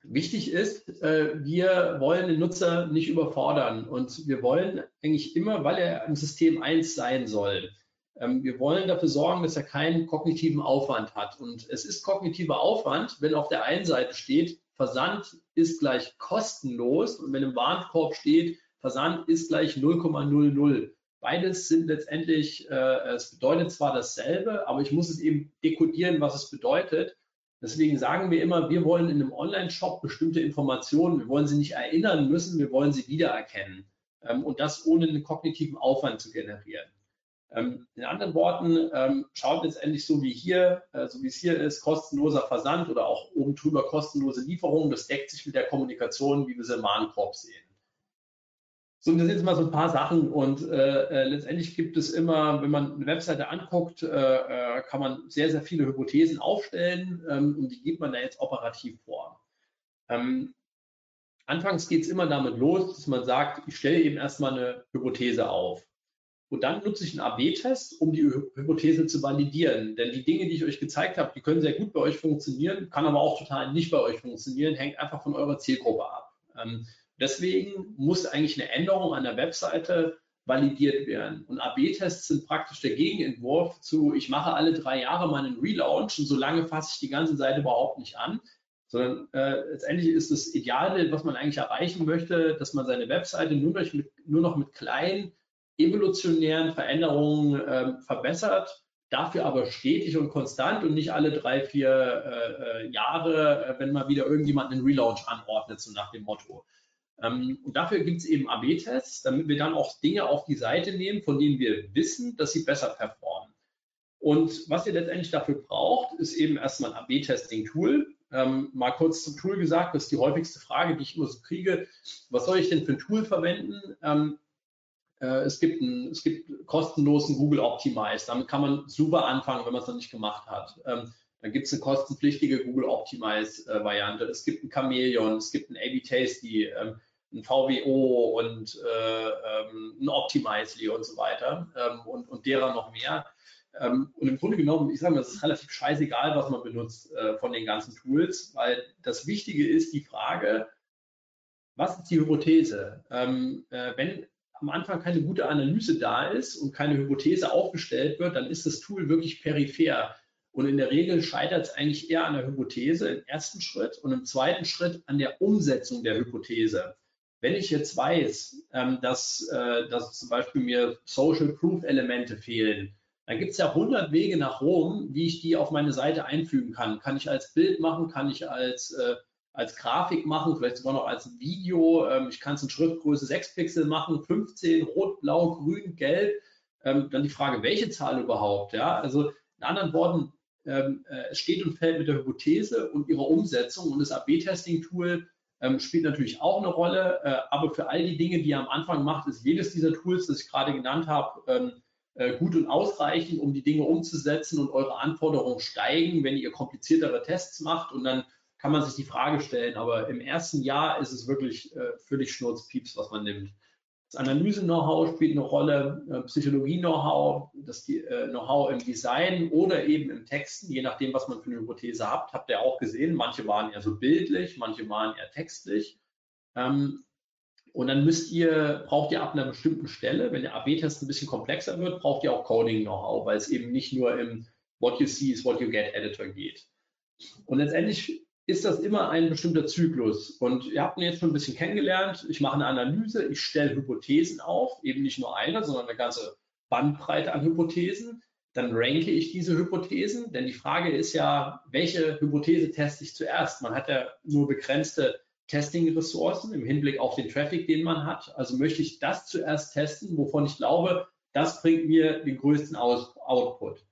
[SPEAKER 2] wichtig ist, äh, wir wollen den Nutzer nicht überfordern und wir wollen eigentlich immer, weil er im System 1 sein soll, ähm, wir wollen dafür sorgen, dass er keinen kognitiven Aufwand hat. Und es ist kognitiver Aufwand, wenn auf der einen Seite steht, Versand ist gleich kostenlos und wenn im Warenkorb steht, Versand ist gleich 0,00. Beides sind letztendlich, äh, es bedeutet zwar dasselbe, aber ich muss es eben dekodieren, was es bedeutet. Deswegen sagen wir immer, wir wollen in einem Online-Shop bestimmte Informationen, wir wollen sie nicht erinnern müssen, wir wollen sie wiedererkennen. Ähm, und das ohne einen kognitiven Aufwand zu generieren. Ähm, in anderen Worten, ähm, schaut letztendlich so wie hier, äh, so wie es hier ist, kostenloser Versand oder auch oben drüber kostenlose Lieferung. Das deckt sich mit der Kommunikation, wie wir sie im Warenkorb sehen. So, das sind jetzt mal so ein paar Sachen und äh, äh, letztendlich gibt es immer, wenn man eine Webseite anguckt, äh, äh, kann man sehr, sehr viele Hypothesen aufstellen ähm, und die gibt man da jetzt operativ vor. Ähm, anfangs geht es immer damit los, dass man sagt, ich stelle eben erstmal eine Hypothese auf. Und dann nutze ich einen AB-Test, um die Hypothese zu validieren. Denn die Dinge, die ich euch gezeigt habe, die können sehr gut bei euch funktionieren, kann aber auch total nicht bei euch funktionieren, hängt einfach von eurer Zielgruppe ab. Ähm, Deswegen muss eigentlich eine Änderung an der Webseite validiert werden. Und AB-Tests sind praktisch der Gegenentwurf zu, ich mache alle drei Jahre meinen Relaunch und solange fasse ich die ganze Seite überhaupt nicht an, sondern äh, letztendlich ist das Ideale, was man eigentlich erreichen möchte, dass man seine Webseite nur, mit, nur noch mit kleinen evolutionären Veränderungen äh, verbessert, dafür aber stetig und konstant und nicht alle drei, vier äh, äh Jahre, äh, wenn mal wieder irgendjemand einen Relaunch anordnet, so nach dem Motto. Ähm, und dafür gibt es eben AB-Tests, damit wir dann auch Dinge auf die Seite nehmen, von denen wir wissen, dass sie besser performen. Und was ihr letztendlich dafür braucht, ist eben erstmal ein AB-Testing-Tool. Ähm, mal kurz zum Tool gesagt, das ist die häufigste Frage, die ich immer so kriege. Was soll ich denn für ein Tool verwenden? Ähm, äh, es, gibt einen, es gibt kostenlosen Google Optimize. Damit kann man super anfangen, wenn man es noch nicht gemacht hat. Ähm, dann gibt es eine kostenpflichtige Google Optimize-Variante. Es gibt ein Chameleon, es gibt ein A-B Tasty, ähm, ein VWO und äh, ähm, ein Optimizely und so weiter und, und derer noch mehr. Und im Grunde genommen, ich sage mal, es ist relativ scheißegal, was man benutzt äh, von den ganzen Tools, weil das Wichtige ist die Frage, was ist die Hypothese? Ähm, äh, wenn am Anfang keine gute Analyse da ist und keine Hypothese aufgestellt wird, dann ist das Tool wirklich peripher. Und in der Regel scheitert es eigentlich eher an der Hypothese im ersten Schritt und im zweiten Schritt an der Umsetzung der Hypothese. Wenn ich jetzt weiß, ähm, dass, äh, dass zum Beispiel mir Social Proof Elemente fehlen, dann gibt es ja 100 Wege nach Rom, wie ich die auf meine Seite einfügen kann. Kann ich als Bild machen, kann ich als, äh, als Grafik machen, vielleicht sogar noch als Video. Ähm, ich kann es in Schriftgröße 6 Pixel machen, 15, rot, blau, grün, gelb. Ähm, dann die Frage, welche Zahl überhaupt? Ja, also in anderen Worten, ähm, äh, es steht und fällt mit der Hypothese und ihrer Umsetzung und das AB-Testing-Tool spielt natürlich auch eine Rolle. Äh, aber für all die Dinge, die ihr am Anfang macht, ist jedes dieser Tools, das ich gerade genannt habe, äh, gut und ausreichend, um die Dinge umzusetzen und eure Anforderungen steigen, wenn ihr kompliziertere Tests macht. Und dann kann man sich die Frage stellen, aber im ersten Jahr ist es wirklich äh, völlig Schnurzpieps, was man nimmt. Das Analyse-Know-how spielt eine Rolle, äh, Psychologie-Know-how, das äh, Know-how im Design oder eben im Texten, je nachdem, was man für eine Hypothese habt, habt ihr auch gesehen. Manche waren eher so bildlich, manche waren eher textlich. Ähm, und dann müsst ihr, braucht ihr ab einer bestimmten Stelle, wenn der AB-Test ein bisschen komplexer wird, braucht ihr auch Coding-Know-how, weil es eben nicht nur im What you see is what you get Editor geht. Und letztendlich ist das immer ein bestimmter Zyklus. Und ihr habt ihn jetzt schon ein bisschen kennengelernt. Ich mache eine Analyse, ich stelle Hypothesen auf, eben nicht nur eine, sondern eine ganze Bandbreite an Hypothesen. Dann ranke ich diese Hypothesen, denn die Frage ist ja, welche Hypothese teste ich zuerst? Man hat ja nur begrenzte Testing-Ressourcen im Hinblick auf den Traffic, den man hat. Also möchte ich das zuerst testen, wovon ich glaube, das bringt mir den größten Output.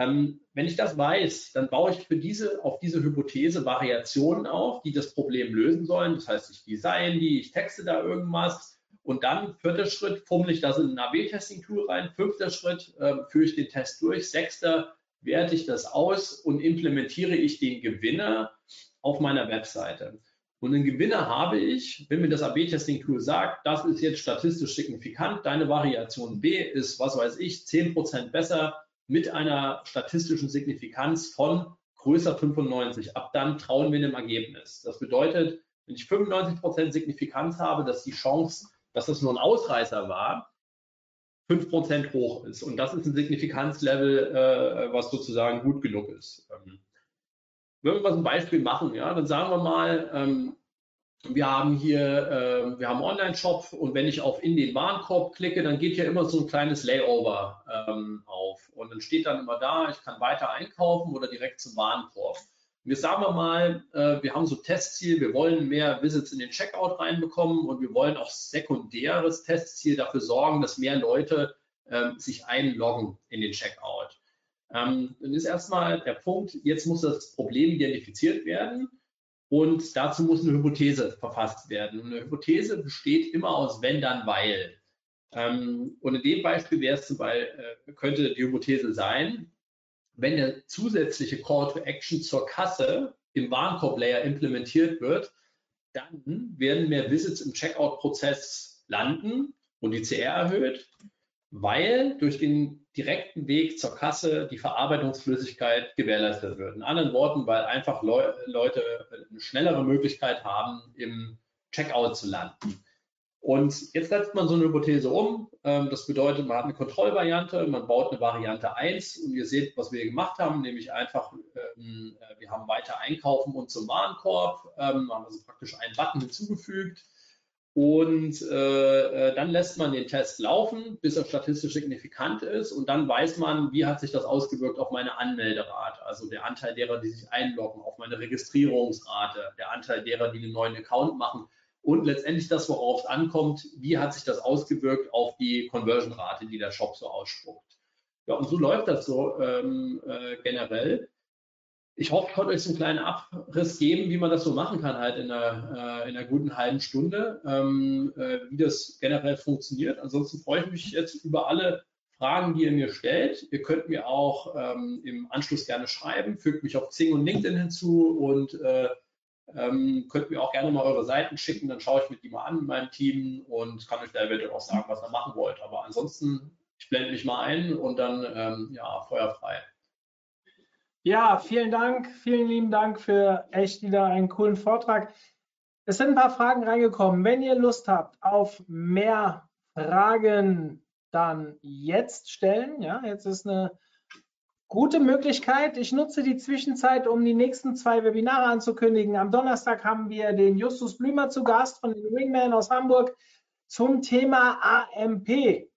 [SPEAKER 2] Ähm, wenn ich das weiß, dann baue ich für diese, auf diese Hypothese Variationen auf, die das Problem lösen sollen. Das heißt, ich design die, ich texte da irgendwas und dann vierter Schritt fummel ich das in ein AB-Testing-Tool rein. Fünfter Schritt äh, führe ich den Test durch. Sechster werte ich das aus und implementiere ich den Gewinner auf meiner Webseite. Und einen Gewinner habe ich, wenn mir das AB-Testing-Tool sagt, das ist jetzt statistisch signifikant, deine Variation B ist, was weiß ich, 10% besser mit einer statistischen Signifikanz von größer 95. Ab dann trauen wir dem Ergebnis. Das bedeutet, wenn ich 95% Signifikanz habe, dass die Chance, dass das nur ein Ausreißer war, 5% hoch ist. Und das ist ein Signifikanzlevel, äh, was sozusagen gut genug ist. Ähm, wenn wir mal so ein Beispiel machen, ja, dann sagen wir mal, ähm, wir haben hier, äh, wir haben Online-Shop und wenn ich auf in den Warenkorb klicke, dann geht hier immer so ein kleines Layover ähm, auf und dann steht dann immer da, ich kann weiter einkaufen oder direkt zum Warenkorb. Wir sagen wir mal, äh, wir haben so Testziel, wir wollen mehr Visits in den Checkout reinbekommen und wir wollen auch sekundäres Testziel dafür sorgen, dass mehr Leute äh, sich einloggen in den Checkout. Ähm, dann ist erstmal der Punkt, jetzt muss das Problem identifiziert werden und dazu muss eine Hypothese verfasst werden. Und eine Hypothese besteht immer aus wenn, dann, weil. Ähm, und in dem Beispiel wäre es zum Beispiel, äh, könnte die Hypothese sein, wenn der zusätzliche Call to Action zur Kasse im Warenkorb-Layer implementiert wird, dann werden mehr Visits im Checkout-Prozess landen und die CR erhöht, weil durch den direkten Weg zur Kasse die Verarbeitungsflüssigkeit gewährleistet wird. In anderen Worten, weil einfach Leu Leute eine schnellere Möglichkeit haben, im Checkout zu landen. Und jetzt setzt man so eine Hypothese um. Ähm, das bedeutet, man hat eine Kontrollvariante, man baut eine Variante 1 und ihr seht, was wir gemacht haben, nämlich einfach, ähm, äh, wir haben weiter einkaufen und zum Warenkorb, ähm, haben also praktisch einen Button hinzugefügt und äh, äh, dann lässt man den Test laufen, bis er statistisch signifikant ist. Und dann weiß man, wie hat sich das ausgewirkt auf meine Anmelderate, also der Anteil derer, die sich einloggen, auf meine Registrierungsrate, der Anteil derer, die einen neuen Account machen. Und letztendlich das, worauf es ankommt, wie hat sich das ausgewirkt auf die Conversion-Rate, die der Shop so ausspuckt. Ja, und so läuft das so ähm, äh, generell ich hoffe, ich konnte euch so einen kleinen Abriss geben, wie man das so machen kann, halt in einer, äh, in einer guten halben Stunde, ähm, äh, wie das generell funktioniert. Ansonsten freue ich mich jetzt über alle Fragen, die ihr mir stellt. Ihr könnt mir auch ähm, im Anschluss gerne schreiben, fügt mich auf Xing und LinkedIn hinzu und äh, ähm, könnt mir auch gerne mal eure Seiten schicken, dann schaue ich mir die mal an mit meinem Team und kann euch da eventuell auch sagen, was ihr machen wollt. Aber ansonsten, ich blende mich mal ein und dann ähm, ja, feuerfrei.
[SPEAKER 1] Ja, vielen Dank, vielen lieben Dank für echt wieder einen coolen Vortrag. Es sind ein paar Fragen reingekommen. Wenn ihr Lust habt auf mehr Fragen, dann jetzt stellen. Ja, jetzt ist eine gute Möglichkeit. Ich nutze die Zwischenzeit, um die nächsten zwei Webinare anzukündigen. Am Donnerstag haben wir den Justus Blümer zu Gast von den Wingman aus Hamburg zum Thema AMP.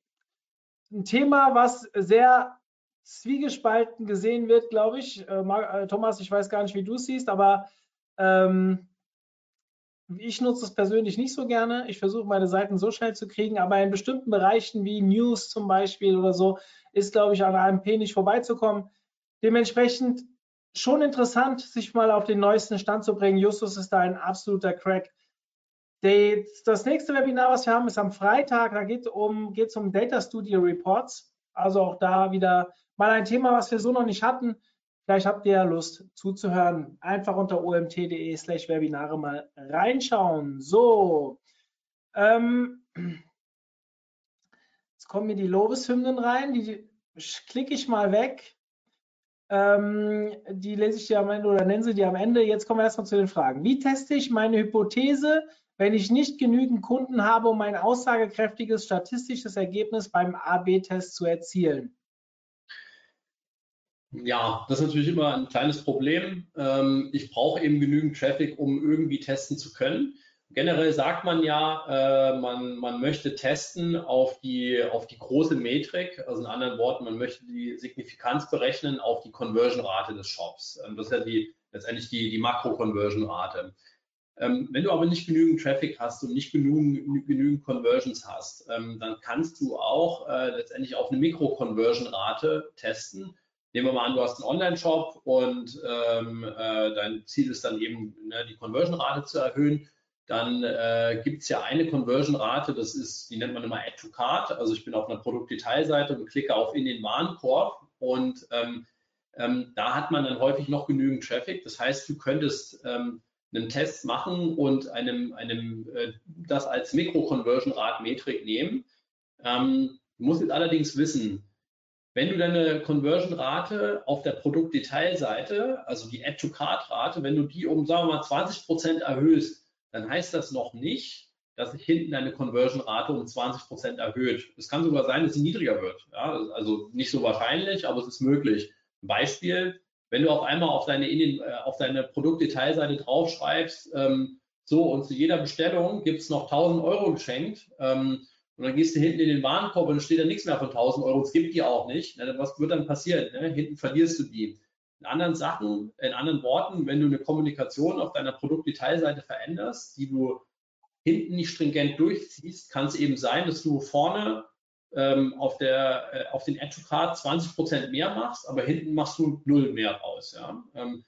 [SPEAKER 1] Ein Thema, was sehr zwiegespalten gesehen wird, glaube ich. Äh, äh, Thomas, ich weiß gar nicht, wie du es siehst, aber ähm, ich nutze es persönlich nicht so gerne. Ich versuche meine Seiten so schnell zu kriegen, aber in bestimmten Bereichen wie News zum Beispiel oder so ist, glaube ich, an AMP nicht vorbeizukommen. Dementsprechend schon interessant, sich mal auf den neuesten Stand zu bringen. Justus ist da ein absoluter Crack. Das nächste Webinar, was wir haben, ist am Freitag. Da geht es um, um Data Studio Reports. Also auch da wieder mal ein Thema, was wir so noch nicht hatten. Vielleicht habt ihr ja Lust zuzuhören. Einfach unter omt.de slash Webinare mal reinschauen. So, ähm, jetzt kommen mir die Lobeshymnen rein. Die klicke ich mal weg. Ähm, die lese ich dir am Ende oder nenne sie dir am Ende. Jetzt kommen wir erstmal zu den Fragen. Wie teste ich meine Hypothese, wenn ich nicht genügend Kunden habe, um ein aussagekräftiges statistisches Ergebnis beim AB-Test zu erzielen?
[SPEAKER 2] Ja, das ist natürlich immer ein kleines Problem. Ähm, ich brauche eben genügend Traffic, um irgendwie testen zu können. Generell sagt man ja, äh, man, man möchte testen auf die, auf die große Metrik, also in anderen Worten, man möchte die Signifikanz berechnen auf die Conversion-Rate des Shops. Ähm, das ist ja die, letztendlich die, die Makro-Conversion-Rate. Ähm, wenn du aber nicht genügend Traffic hast und nicht genügend, genügend Conversions hast, dann kannst du auch äh, letztendlich auf eine Mikro-Conversion-Rate testen Nehmen wir mal an, du hast einen Online-Shop und ähm, äh, dein Ziel ist dann eben, ne, die Conversion-Rate zu erhöhen. Dann äh, gibt es ja eine Conversion-Rate, das ist, die nennt man immer Add to Cart. Also ich bin auf einer Produktdetailseite und klicke auf in den Warenkorb und ähm, ähm, da hat man dann häufig noch genügend Traffic. Das heißt, du könntest ähm, einen Test machen und einem, einem äh, das als Mikro-Conversion-Rate-Metrik nehmen. Ähm, du musst jetzt allerdings wissen, wenn du deine Conversion-Rate auf der Produktdetailseite, also die Add-to-Card-Rate, wenn du die um, sagen wir mal, 20 Prozent erhöhst, dann heißt das noch nicht, dass sich hinten deine Conversion-Rate um 20 Prozent erhöht. Es kann sogar sein, dass sie niedriger wird. Ja, also nicht so wahrscheinlich, aber es ist möglich. Ein Beispiel, wenn du auf einmal auf deine, äh, auf deine Produktdetailseite draufschreibst, ähm, so und zu jeder Bestellung gibt es noch 1000 Euro geschenkt, ähm, und dann gehst du hinten in den Warenkorb und steht da nichts mehr von 1000 Euro. Es gibt die auch nicht. Ne? Was wird dann passieren? Ne? Hinten verlierst du die. In anderen Sachen, in anderen Worten, wenn du eine Kommunikation auf deiner Produktdetailseite veränderst, die du hinten nicht stringent durchziehst, kann es eben sein, dass du vorne ähm, auf, der, äh, auf den Add-to-Card 20 Prozent mehr machst, aber hinten machst du null mehr raus. Ja? Ähm,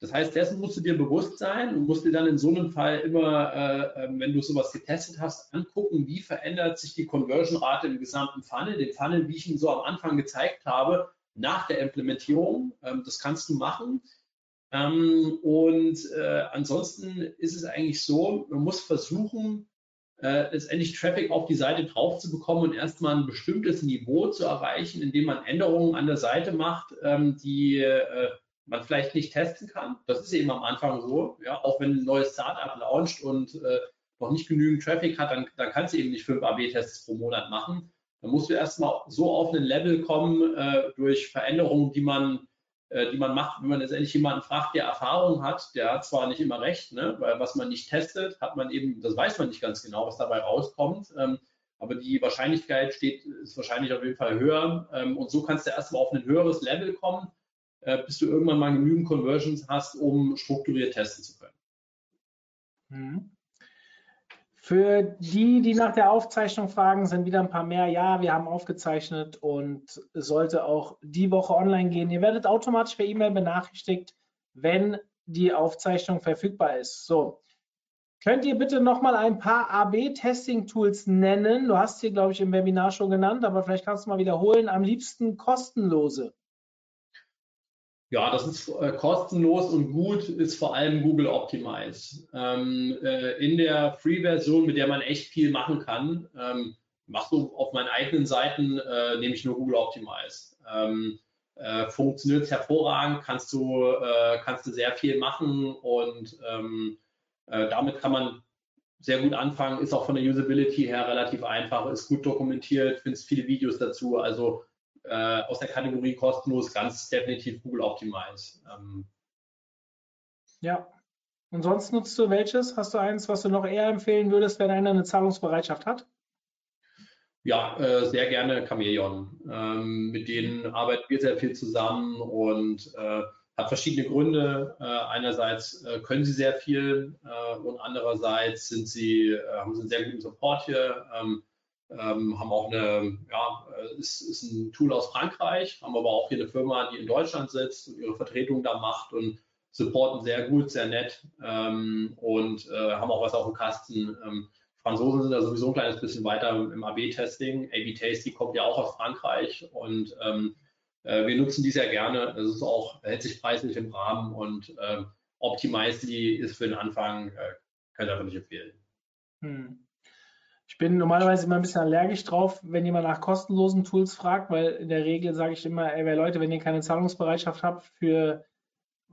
[SPEAKER 2] das heißt, dessen musst du dir bewusst sein und musst dir dann in so einem Fall immer, äh, ähm, wenn du sowas getestet hast, angucken, wie verändert sich die Conversion-Rate im gesamten Funnel, den Funnel, wie ich ihn so am Anfang gezeigt habe, nach der Implementierung. Ähm, das kannst du machen. Ähm, und äh, ansonsten ist es eigentlich so, man muss versuchen, äh, letztendlich Traffic auf die Seite drauf zu bekommen und erstmal ein bestimmtes Niveau zu erreichen, indem man Änderungen an der Seite macht, ähm, die äh, man vielleicht nicht testen kann. Das ist eben am Anfang so. Ja, auch wenn ein neues Startup launcht und äh, noch nicht genügend Traffic hat, dann, dann kannst du eben nicht fünf AB-Tests pro Monat machen. Dann musst du erstmal so auf ein Level kommen äh, durch Veränderungen, die man, äh, die man macht, wenn man letztendlich jemanden fragt, der Erfahrung hat, der hat zwar nicht immer recht, ne, weil was man nicht testet, hat man eben, das weiß man nicht ganz genau, was dabei rauskommt. Ähm, aber die Wahrscheinlichkeit steht, ist wahrscheinlich auf jeden Fall höher. Ähm, und so kannst du erstmal auf ein höheres Level kommen äh, bis du irgendwann mal genügend Conversions hast, um strukturiert testen zu können.
[SPEAKER 1] Mhm. Für die, die nach der Aufzeichnung fragen, sind wieder ein paar mehr. Ja, wir haben aufgezeichnet und sollte auch die Woche online gehen. Ihr werdet automatisch per E-Mail benachrichtigt, wenn die Aufzeichnung verfügbar ist. So, könnt ihr bitte noch mal ein paar AB-Testing-Tools nennen? Du hast sie, glaube ich, im Webinar schon genannt, aber vielleicht kannst du mal wiederholen. Am liebsten kostenlose.
[SPEAKER 2] Ja, das ist äh, kostenlos und gut, ist vor allem Google Optimize. Ähm, äh, in der Free-Version, mit der man echt viel machen kann, ähm, machst du auf meinen eigenen Seiten, äh, nehme ich nur Google Optimize. Ähm, äh, funktioniert hervorragend, kannst du, äh, kannst du sehr viel machen und ähm, äh, damit kann man sehr gut anfangen, ist auch von der Usability her relativ einfach, ist gut dokumentiert, findest viele Videos dazu. Also äh, aus der Kategorie kostenlos ganz definitiv Google Optimize. Ähm,
[SPEAKER 1] ja. Und sonst nutzt du welches? Hast du eins, was du noch eher empfehlen würdest, wenn einer eine Zahlungsbereitschaft hat?
[SPEAKER 2] Ja, äh, sehr gerne Chameleon. Ähm, mit denen arbeiten wir sehr viel zusammen und äh, hat verschiedene Gründe. Äh, einerseits äh, können sie sehr viel äh, und andererseits sind sie, äh, haben sie einen sehr guten Support hier. Ähm, ähm, haben auch eine, ja, äh, ist, ist ein Tool aus Frankreich, haben aber auch hier eine Firma, die in Deutschland sitzt und ihre Vertretung da macht und supporten sehr gut, sehr nett ähm, und äh, haben auch was auf dem Kasten. Ähm, Franzosen sind da sowieso ein kleines bisschen weiter im AB-Testing. AB-Tasty kommt ja auch aus Frankreich und ähm, äh, wir nutzen die sehr gerne. Es ist auch, hält sich preislich im Rahmen und äh, Optimizely ist für den Anfang, äh, kann ich einfach nicht empfehlen. Hm.
[SPEAKER 1] Ich bin normalerweise immer ein bisschen allergisch drauf, wenn jemand nach kostenlosen Tools fragt, weil in der Regel sage ich immer, ey, Leute, wenn ihr keine Zahlungsbereitschaft habt für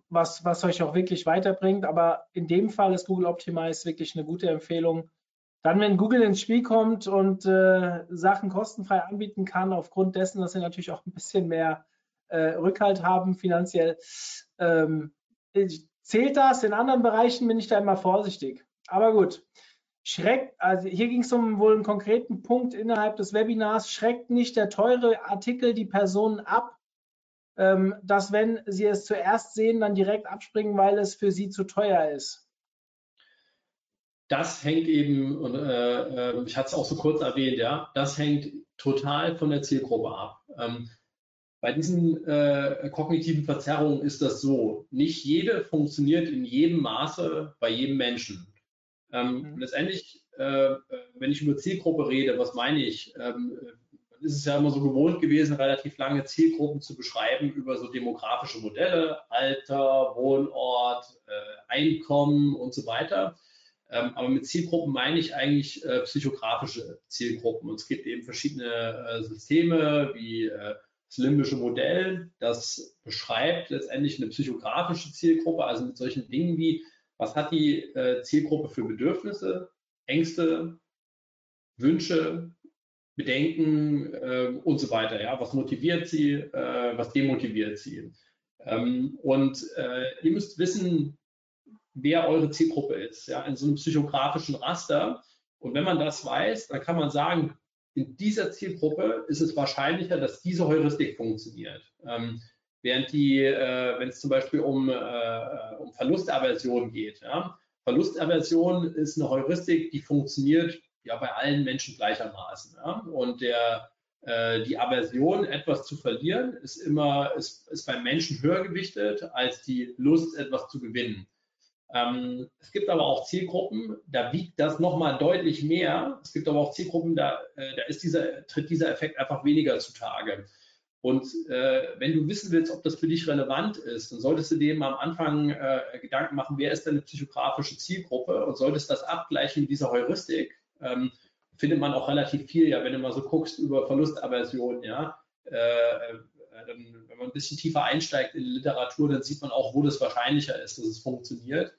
[SPEAKER 1] was, was euch auch wirklich weiterbringt, aber in dem Fall ist Google Optimize wirklich eine gute Empfehlung. Dann, wenn Google ins Spiel kommt und äh, Sachen kostenfrei anbieten kann, aufgrund dessen, dass sie natürlich auch ein bisschen mehr äh, Rückhalt haben finanziell, ähm, zählt das. In anderen Bereichen bin ich da immer vorsichtig. Aber gut schreckt, also hier ging es um wohl einen konkreten Punkt innerhalb des Webinars, schreckt nicht der teure Artikel die Personen ab, ähm, dass wenn sie es zuerst sehen, dann direkt abspringen, weil es für sie zu teuer ist?
[SPEAKER 2] Das hängt eben, und, äh, äh, ich hatte es auch so kurz erwähnt, ja, das hängt total von der Zielgruppe ab. Ähm, bei diesen äh, kognitiven Verzerrungen ist das so. Nicht jede funktioniert in jedem Maße bei jedem Menschen. Ähm, mhm. Letztendlich, äh, wenn ich über Zielgruppe rede, was meine ich? Ähm, ist es ja immer so gewohnt gewesen, relativ lange Zielgruppen zu beschreiben über so demografische Modelle, Alter, Wohnort, äh, Einkommen und so weiter. Ähm, aber mit Zielgruppen meine ich eigentlich äh, psychografische Zielgruppen. Und es gibt eben verschiedene äh, Systeme wie äh, das limbische Modell, das beschreibt letztendlich eine psychografische Zielgruppe, also mit solchen Dingen wie, was hat die äh, Zielgruppe für Bedürfnisse, Ängste, Wünsche, Bedenken äh, und so weiter. Ja? Was motiviert sie, äh, was demotiviert sie. Ähm, und äh, ihr müsst wissen, wer eure Zielgruppe ist, ja, in so einem psychografischen Raster. Und wenn man das weiß, dann kann man sagen, in dieser Zielgruppe ist es wahrscheinlicher, dass diese Heuristik funktioniert. Ähm, während die, äh, wenn es zum Beispiel um, äh, um Verlustaversion geht, ja, Verlustaversion ist eine Heuristik, die funktioniert ja bei allen Menschen gleichermaßen. Ja? Und der, äh, die Aversion, etwas zu verlieren, ist immer ist, ist beim Menschen höher gewichtet als die Lust, etwas zu gewinnen. Ähm, es gibt aber auch Zielgruppen, da wiegt das nochmal deutlich mehr. Es gibt aber auch Zielgruppen, da, äh, da ist dieser, tritt dieser Effekt einfach weniger zutage. Und äh, wenn du wissen willst, ob das für dich relevant ist, dann solltest du dir am Anfang äh, Gedanken machen, wer ist deine psychografische Zielgruppe und solltest das abgleichen mit dieser Heuristik. Ähm, findet man auch relativ viel, ja, wenn du mal so guckst über Verlustaversion, ja. Äh, äh dann, wenn man ein bisschen tiefer einsteigt in die Literatur, dann sieht man auch, wo das wahrscheinlicher ist, dass es funktioniert.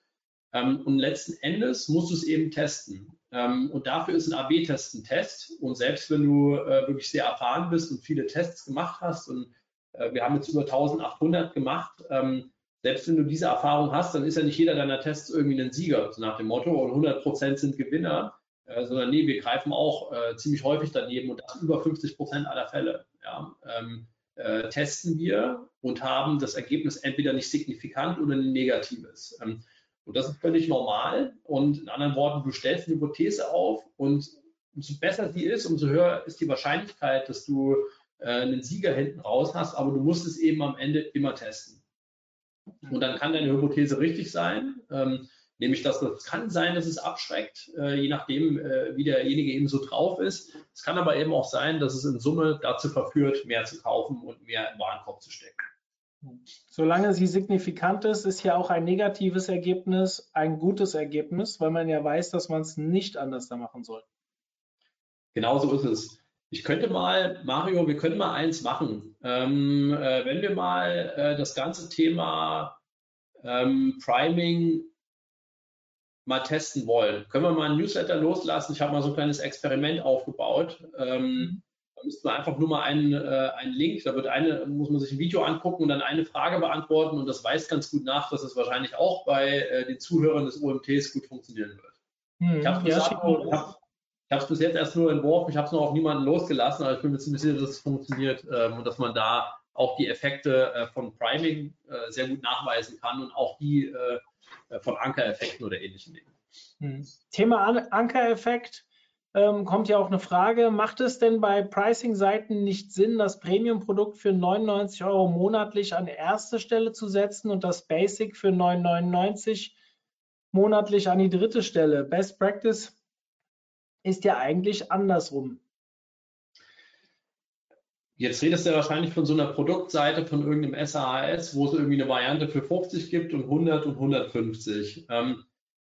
[SPEAKER 2] Ähm, und letzten Endes musst du es eben testen. Ähm, und dafür ist ein AB-Test ein Test. Und selbst wenn du äh, wirklich sehr erfahren bist und viele Tests gemacht hast, und äh, wir haben jetzt über 1800 gemacht, ähm, selbst wenn du diese Erfahrung hast, dann ist ja nicht jeder deiner Tests irgendwie ein Sieger, so nach dem Motto, und 100 Prozent sind Gewinner, äh, sondern nee, wir greifen auch äh, ziemlich häufig daneben und das über 50 Prozent aller Fälle. Ja, ähm, äh, testen wir und haben das Ergebnis entweder nicht signifikant oder ein negatives. Ähm, und das ist völlig normal. Und in anderen Worten, du stellst eine Hypothese auf und umso besser sie ist, umso höher ist die Wahrscheinlichkeit, dass du äh, einen Sieger hinten raus hast, aber du musst es eben am Ende immer testen. Und dann kann deine Hypothese richtig sein, ähm, nämlich dass das kann sein, dass es abschreckt, äh, je nachdem, äh, wie derjenige eben so drauf ist. Es kann aber eben auch sein, dass es in Summe dazu verführt, mehr zu kaufen und mehr im Warenkorb zu stecken.
[SPEAKER 1] Solange sie signifikant ist, ist ja auch ein negatives Ergebnis ein gutes Ergebnis, weil man ja weiß, dass man es nicht anders da machen soll.
[SPEAKER 2] Genau so ist es. Ich könnte mal, Mario, wir können mal eins machen. Ähm, äh, wenn wir mal äh, das ganze Thema ähm, Priming mal testen wollen, können wir mal ein Newsletter loslassen. Ich habe mal so ein kleines Experiment aufgebaut. Ähm, müsste man einfach nur mal einen, äh, einen Link, da wird eine, muss man sich ein Video angucken und dann eine Frage beantworten und das weist ganz gut nach, dass es wahrscheinlich auch bei äh, den Zuhörern des OMTs gut funktionieren wird. Hm, ich habe es ja, bis jetzt erst nur entworfen, ich habe es noch auf niemanden losgelassen, aber ich bin mir ziemlich sicher, dass es funktioniert ähm, und dass man da auch die Effekte äh, von Priming äh, sehr gut nachweisen kann und auch die äh, von Ankereffekten oder ähnlichen Dingen.
[SPEAKER 1] Hm. Thema An Ankereffekt ähm, kommt ja auch eine Frage, macht es denn bei Pricing-Seiten nicht Sinn, das Premium-Produkt für 99 Euro monatlich an erste Stelle zu setzen und das Basic für 9,99 monatlich an die dritte Stelle? Best Practice ist ja eigentlich andersrum.
[SPEAKER 2] Jetzt redest du ja wahrscheinlich von so einer Produktseite von irgendeinem SAAS, wo es irgendwie eine Variante für 50 gibt und 100 und 150. Ähm,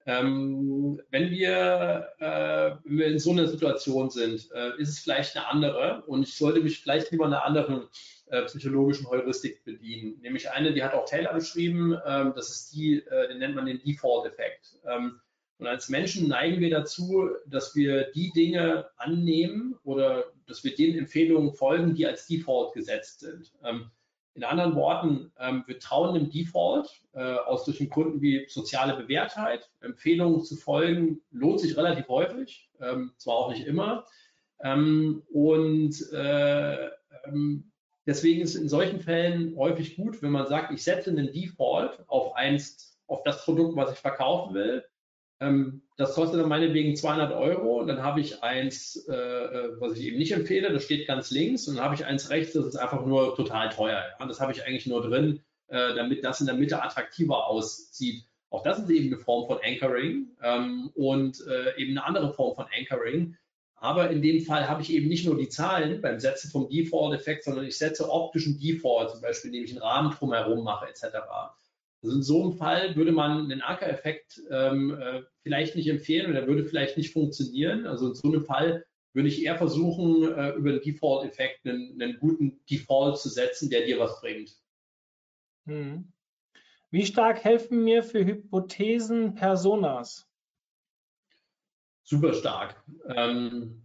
[SPEAKER 2] ähm, wenn, wir, äh, wenn wir in so einer Situation sind, äh, ist es vielleicht eine andere und ich sollte mich vielleicht lieber einer anderen äh, psychologischen Heuristik bedienen. Nämlich eine, die hat auch Taylor beschrieben, ähm, das ist die, äh, den nennt man den Default-Effekt. Ähm, und als Menschen neigen wir dazu, dass wir die Dinge annehmen oder dass wir den Empfehlungen folgen, die als Default gesetzt sind. In anderen Worten, ähm, wir trauen dem Default äh, aus solchen Gründen wie soziale Bewährtheit. Empfehlungen zu folgen lohnt sich relativ häufig, ähm, zwar auch nicht immer. Ähm, und äh, deswegen ist es in solchen Fällen häufig gut, wenn man sagt, ich setze einen Default auf eins, auf das Produkt, was ich verkaufen will das kostet dann meinetwegen 200 Euro. Dann habe ich eins, äh, äh, was ich eben nicht empfehle, das steht ganz links. Und dann habe ich eins rechts, das ist einfach nur total teuer. Und das habe ich eigentlich nur drin, äh, damit das in der Mitte attraktiver aussieht. Auch das ist eben eine Form von Anchoring ähm, und eben eine andere Form von Anchoring. Aber in dem Fall habe ich eben nicht nur die Zahlen beim Setzen vom Default-Effekt, sondern ich setze optischen Default, zum Beispiel, indem ich einen Rahmen drumherum mache, etc. Also in so einem Fall würde man den Anker-Effekt ähm, äh, vielleicht nicht empfehlen oder würde vielleicht nicht funktionieren. Also in so einem Fall würde ich eher versuchen, äh, über den Default-Effekt einen, einen, guten Default zu setzen, der dir was bringt.
[SPEAKER 1] Hm. Wie stark helfen mir für Hypothesen Personas?
[SPEAKER 2] Super stark. Ähm,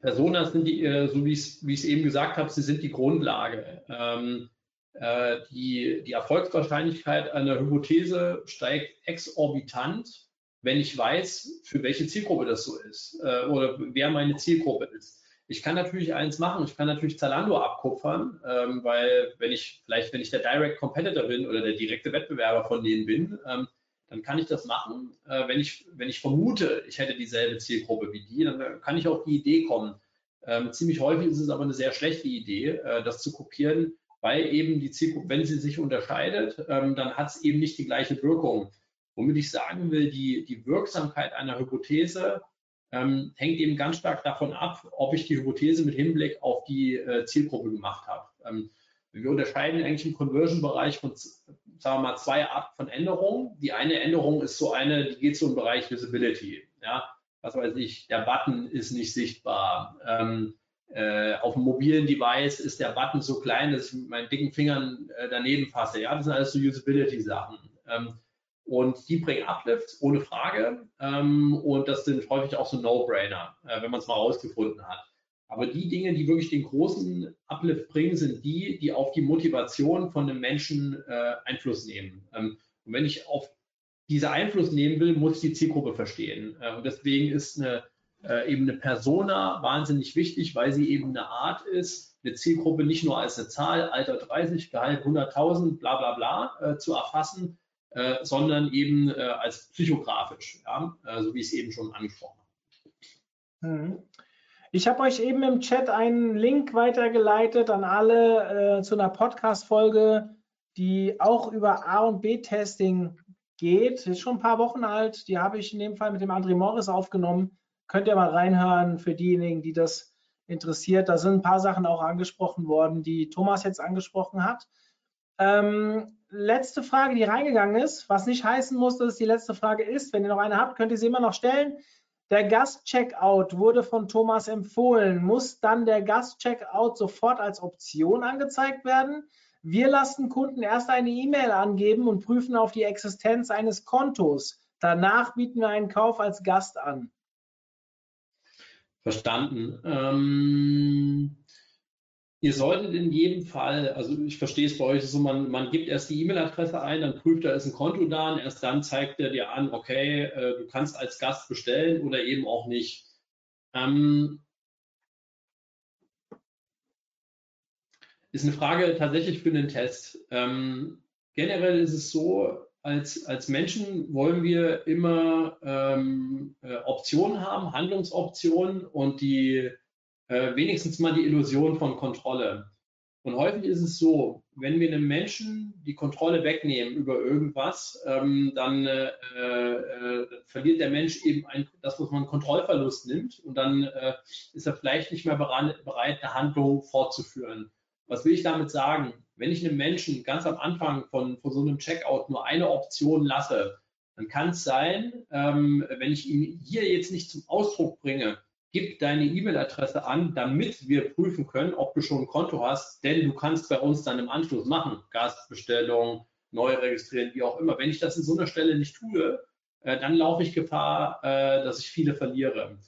[SPEAKER 2] Personas sind die, äh, so wie ich es eben gesagt habe, sie sind die Grundlage. Ähm, äh, die, die Erfolgswahrscheinlichkeit einer Hypothese steigt exorbitant, wenn ich weiß, für welche Zielgruppe das so ist äh, oder wer meine Zielgruppe ist. Ich kann natürlich eins machen, ich kann natürlich Zalando abkupfern, ähm, weil wenn ich vielleicht, wenn ich der Direct Competitor bin oder der direkte Wettbewerber von denen bin, ähm, dann kann ich das machen. Äh, wenn, ich, wenn ich vermute, ich hätte dieselbe Zielgruppe wie die, dann kann ich auf die Idee kommen. Ähm, ziemlich häufig ist es aber eine sehr schlechte Idee, äh, das zu kopieren, weil eben die Zielgruppe, wenn sie sich unterscheidet, ähm, dann hat es eben nicht die gleiche Wirkung. Womit ich sagen will, die, die Wirksamkeit einer Hypothese ähm, hängt eben ganz stark davon ab, ob ich die Hypothese mit Hinblick auf die äh, Zielgruppe gemacht habe. Ähm, wir unterscheiden eigentlich im Conversion-Bereich von, sagen wir mal, zwei Arten von Änderungen. Die eine Änderung ist so eine, die geht so im Bereich Visibility. Ja, was weiß ich, der Button ist nicht sichtbar. Ähm, äh, auf dem mobilen Device ist der Button so klein, dass ich mit meinen dicken Fingern äh, daneben fasse. Ja, das sind alles so Usability-Sachen. Ähm, und die bringen Uplift, ohne Frage. Ähm, und das sind häufig auch so No-Brainer, äh, wenn man es mal rausgefunden hat. Aber die Dinge, die wirklich den großen Uplift bringen, sind die, die auf die Motivation von einem Menschen äh, Einfluss nehmen. Ähm, und wenn ich auf diese Einfluss nehmen will, muss ich die Zielgruppe verstehen. Äh, und deswegen ist eine, äh, eben eine Persona wahnsinnig wichtig, weil sie eben eine Art ist, eine Zielgruppe nicht nur als eine Zahl, Alter 30, Gehalt 100.000, bla bla bla äh, zu erfassen, äh, sondern eben äh, als psychografisch, ja? Äh, so wie ich es eben schon angesprochen habe.
[SPEAKER 1] Mhm. Ich habe euch eben im Chat einen Link weitergeleitet an alle äh, zu einer Podcast-Folge, die auch über A- und B-Testing geht. Ist schon ein paar Wochen alt. Die habe ich in dem Fall mit dem André Morris aufgenommen. Könnt ihr mal reinhören für diejenigen, die das interessiert. Da sind ein paar Sachen auch angesprochen worden, die Thomas jetzt angesprochen hat. Ähm, letzte Frage, die reingegangen ist, was nicht heißen muss, dass es die letzte Frage ist. Wenn ihr noch eine habt, könnt ihr sie immer noch stellen. Der Gast-Checkout wurde von Thomas empfohlen. Muss dann der Gast-Checkout sofort als Option angezeigt werden? Wir lassen Kunden erst eine E-Mail angeben und prüfen auf die Existenz eines Kontos. Danach bieten wir einen Kauf als Gast an.
[SPEAKER 2] Verstanden. Ähm, Ihr solltet in jedem Fall, also ich verstehe es bei euch so, man, man gibt erst die E-Mail-Adresse ein, dann prüft er, ist ein Konto da und erst dann zeigt er dir an, okay, äh, du kannst als Gast bestellen oder eben auch nicht. Ähm, ist eine Frage tatsächlich für einen Test. Ähm, generell ist es so, als, als Menschen wollen wir immer ähm, äh, Optionen haben, Handlungsoptionen und die äh, wenigstens mal die Illusion von Kontrolle. Und häufig ist es so, wenn wir einem Menschen die Kontrolle wegnehmen über irgendwas, ähm, dann äh, äh, verliert der Mensch eben ein, das, was man Kontrollverlust nimmt und dann äh, ist er vielleicht nicht mehr bereit, bereit, eine Handlung fortzuführen. Was will ich damit sagen? Wenn ich einem Menschen ganz am Anfang von, von so einem Checkout nur eine Option lasse, dann kann es sein, ähm, wenn ich ihn hier jetzt nicht zum Ausdruck bringe, gib deine E-Mail-Adresse an, damit wir prüfen können, ob du schon ein Konto hast, denn du kannst bei uns dann im Anschluss machen, Gastbestellung, neu registrieren, wie auch immer. Wenn ich das in so einer Stelle nicht tue, äh, dann laufe ich Gefahr, äh, dass ich viele verliere.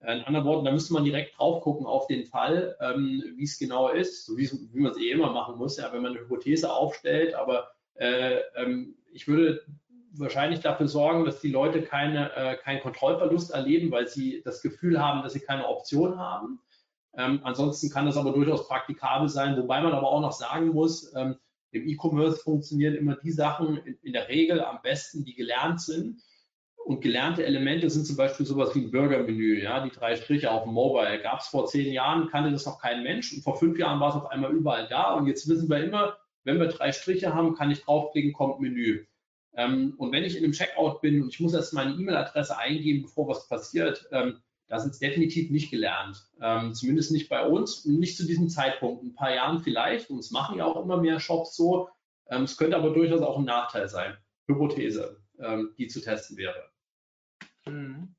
[SPEAKER 2] Äh, in anderen Worten, da müsste man direkt drauf gucken auf den Fall, ähm, wie es genau ist, so wie, man es eh immer machen muss, ja, wenn man eine Hypothese aufstellt. Aber äh, ähm, ich würde wahrscheinlich dafür sorgen, dass die Leute keine, äh, keinen Kontrollverlust erleben, weil sie das Gefühl haben, dass sie keine Option haben. Ähm, ansonsten kann das aber durchaus praktikabel sein, wobei man aber auch noch sagen muss, ähm, im E-Commerce funktionieren immer die Sachen in, in, der Regel am besten, die gelernt sind. Und gelernte Elemente sind zum Beispiel sowas wie ein Burgermenü, ja, die drei Striche auf dem Mobile. Gab es vor zehn Jahren, kannte das noch kein Mensch und vor fünf Jahren war es auf einmal überall da. Und jetzt wissen wir immer, wenn wir drei Striche haben, kann ich draufklicken, kommt Menü. Ähm, und wenn ich in einem Checkout bin und ich muss erst meine E-Mail-Adresse eingeben, bevor was passiert, ähm, das ist definitiv nicht gelernt. Ähm, zumindest nicht bei uns und nicht zu diesem Zeitpunkt. In ein paar Jahren vielleicht, und es machen ja auch immer mehr Shops so. Ähm, es könnte aber durchaus auch ein Nachteil sein. Hypothese, ähm, die zu testen wäre.
[SPEAKER 1] Mhm.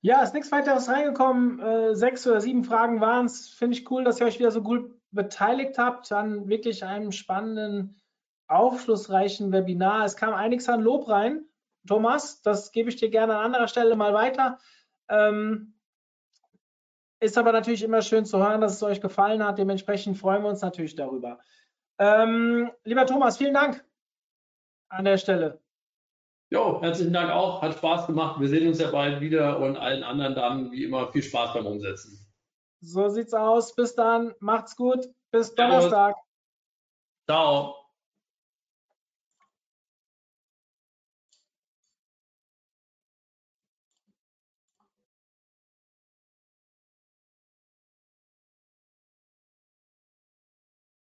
[SPEAKER 1] Ja, ist nichts weiteres reingekommen. Äh, sechs oder sieben Fragen waren es. Finde ich cool, dass ihr euch wieder so gut beteiligt habt an wirklich einem spannenden, aufschlussreichen Webinar. Es kam einiges an Lob rein. Thomas, das gebe ich dir gerne an anderer Stelle mal weiter. Ähm, ist aber natürlich immer schön zu hören, dass es euch gefallen hat. Dementsprechend freuen wir uns natürlich darüber. Ähm, lieber Thomas, vielen Dank an der Stelle.
[SPEAKER 2] Jo, herzlichen Dank auch. Hat Spaß gemacht. Wir sehen uns ja bald wieder und allen anderen dann wie immer viel Spaß beim Umsetzen.
[SPEAKER 1] So sieht's aus. Bis dann. Macht's gut. Bis Donnerstag.
[SPEAKER 2] Ciao.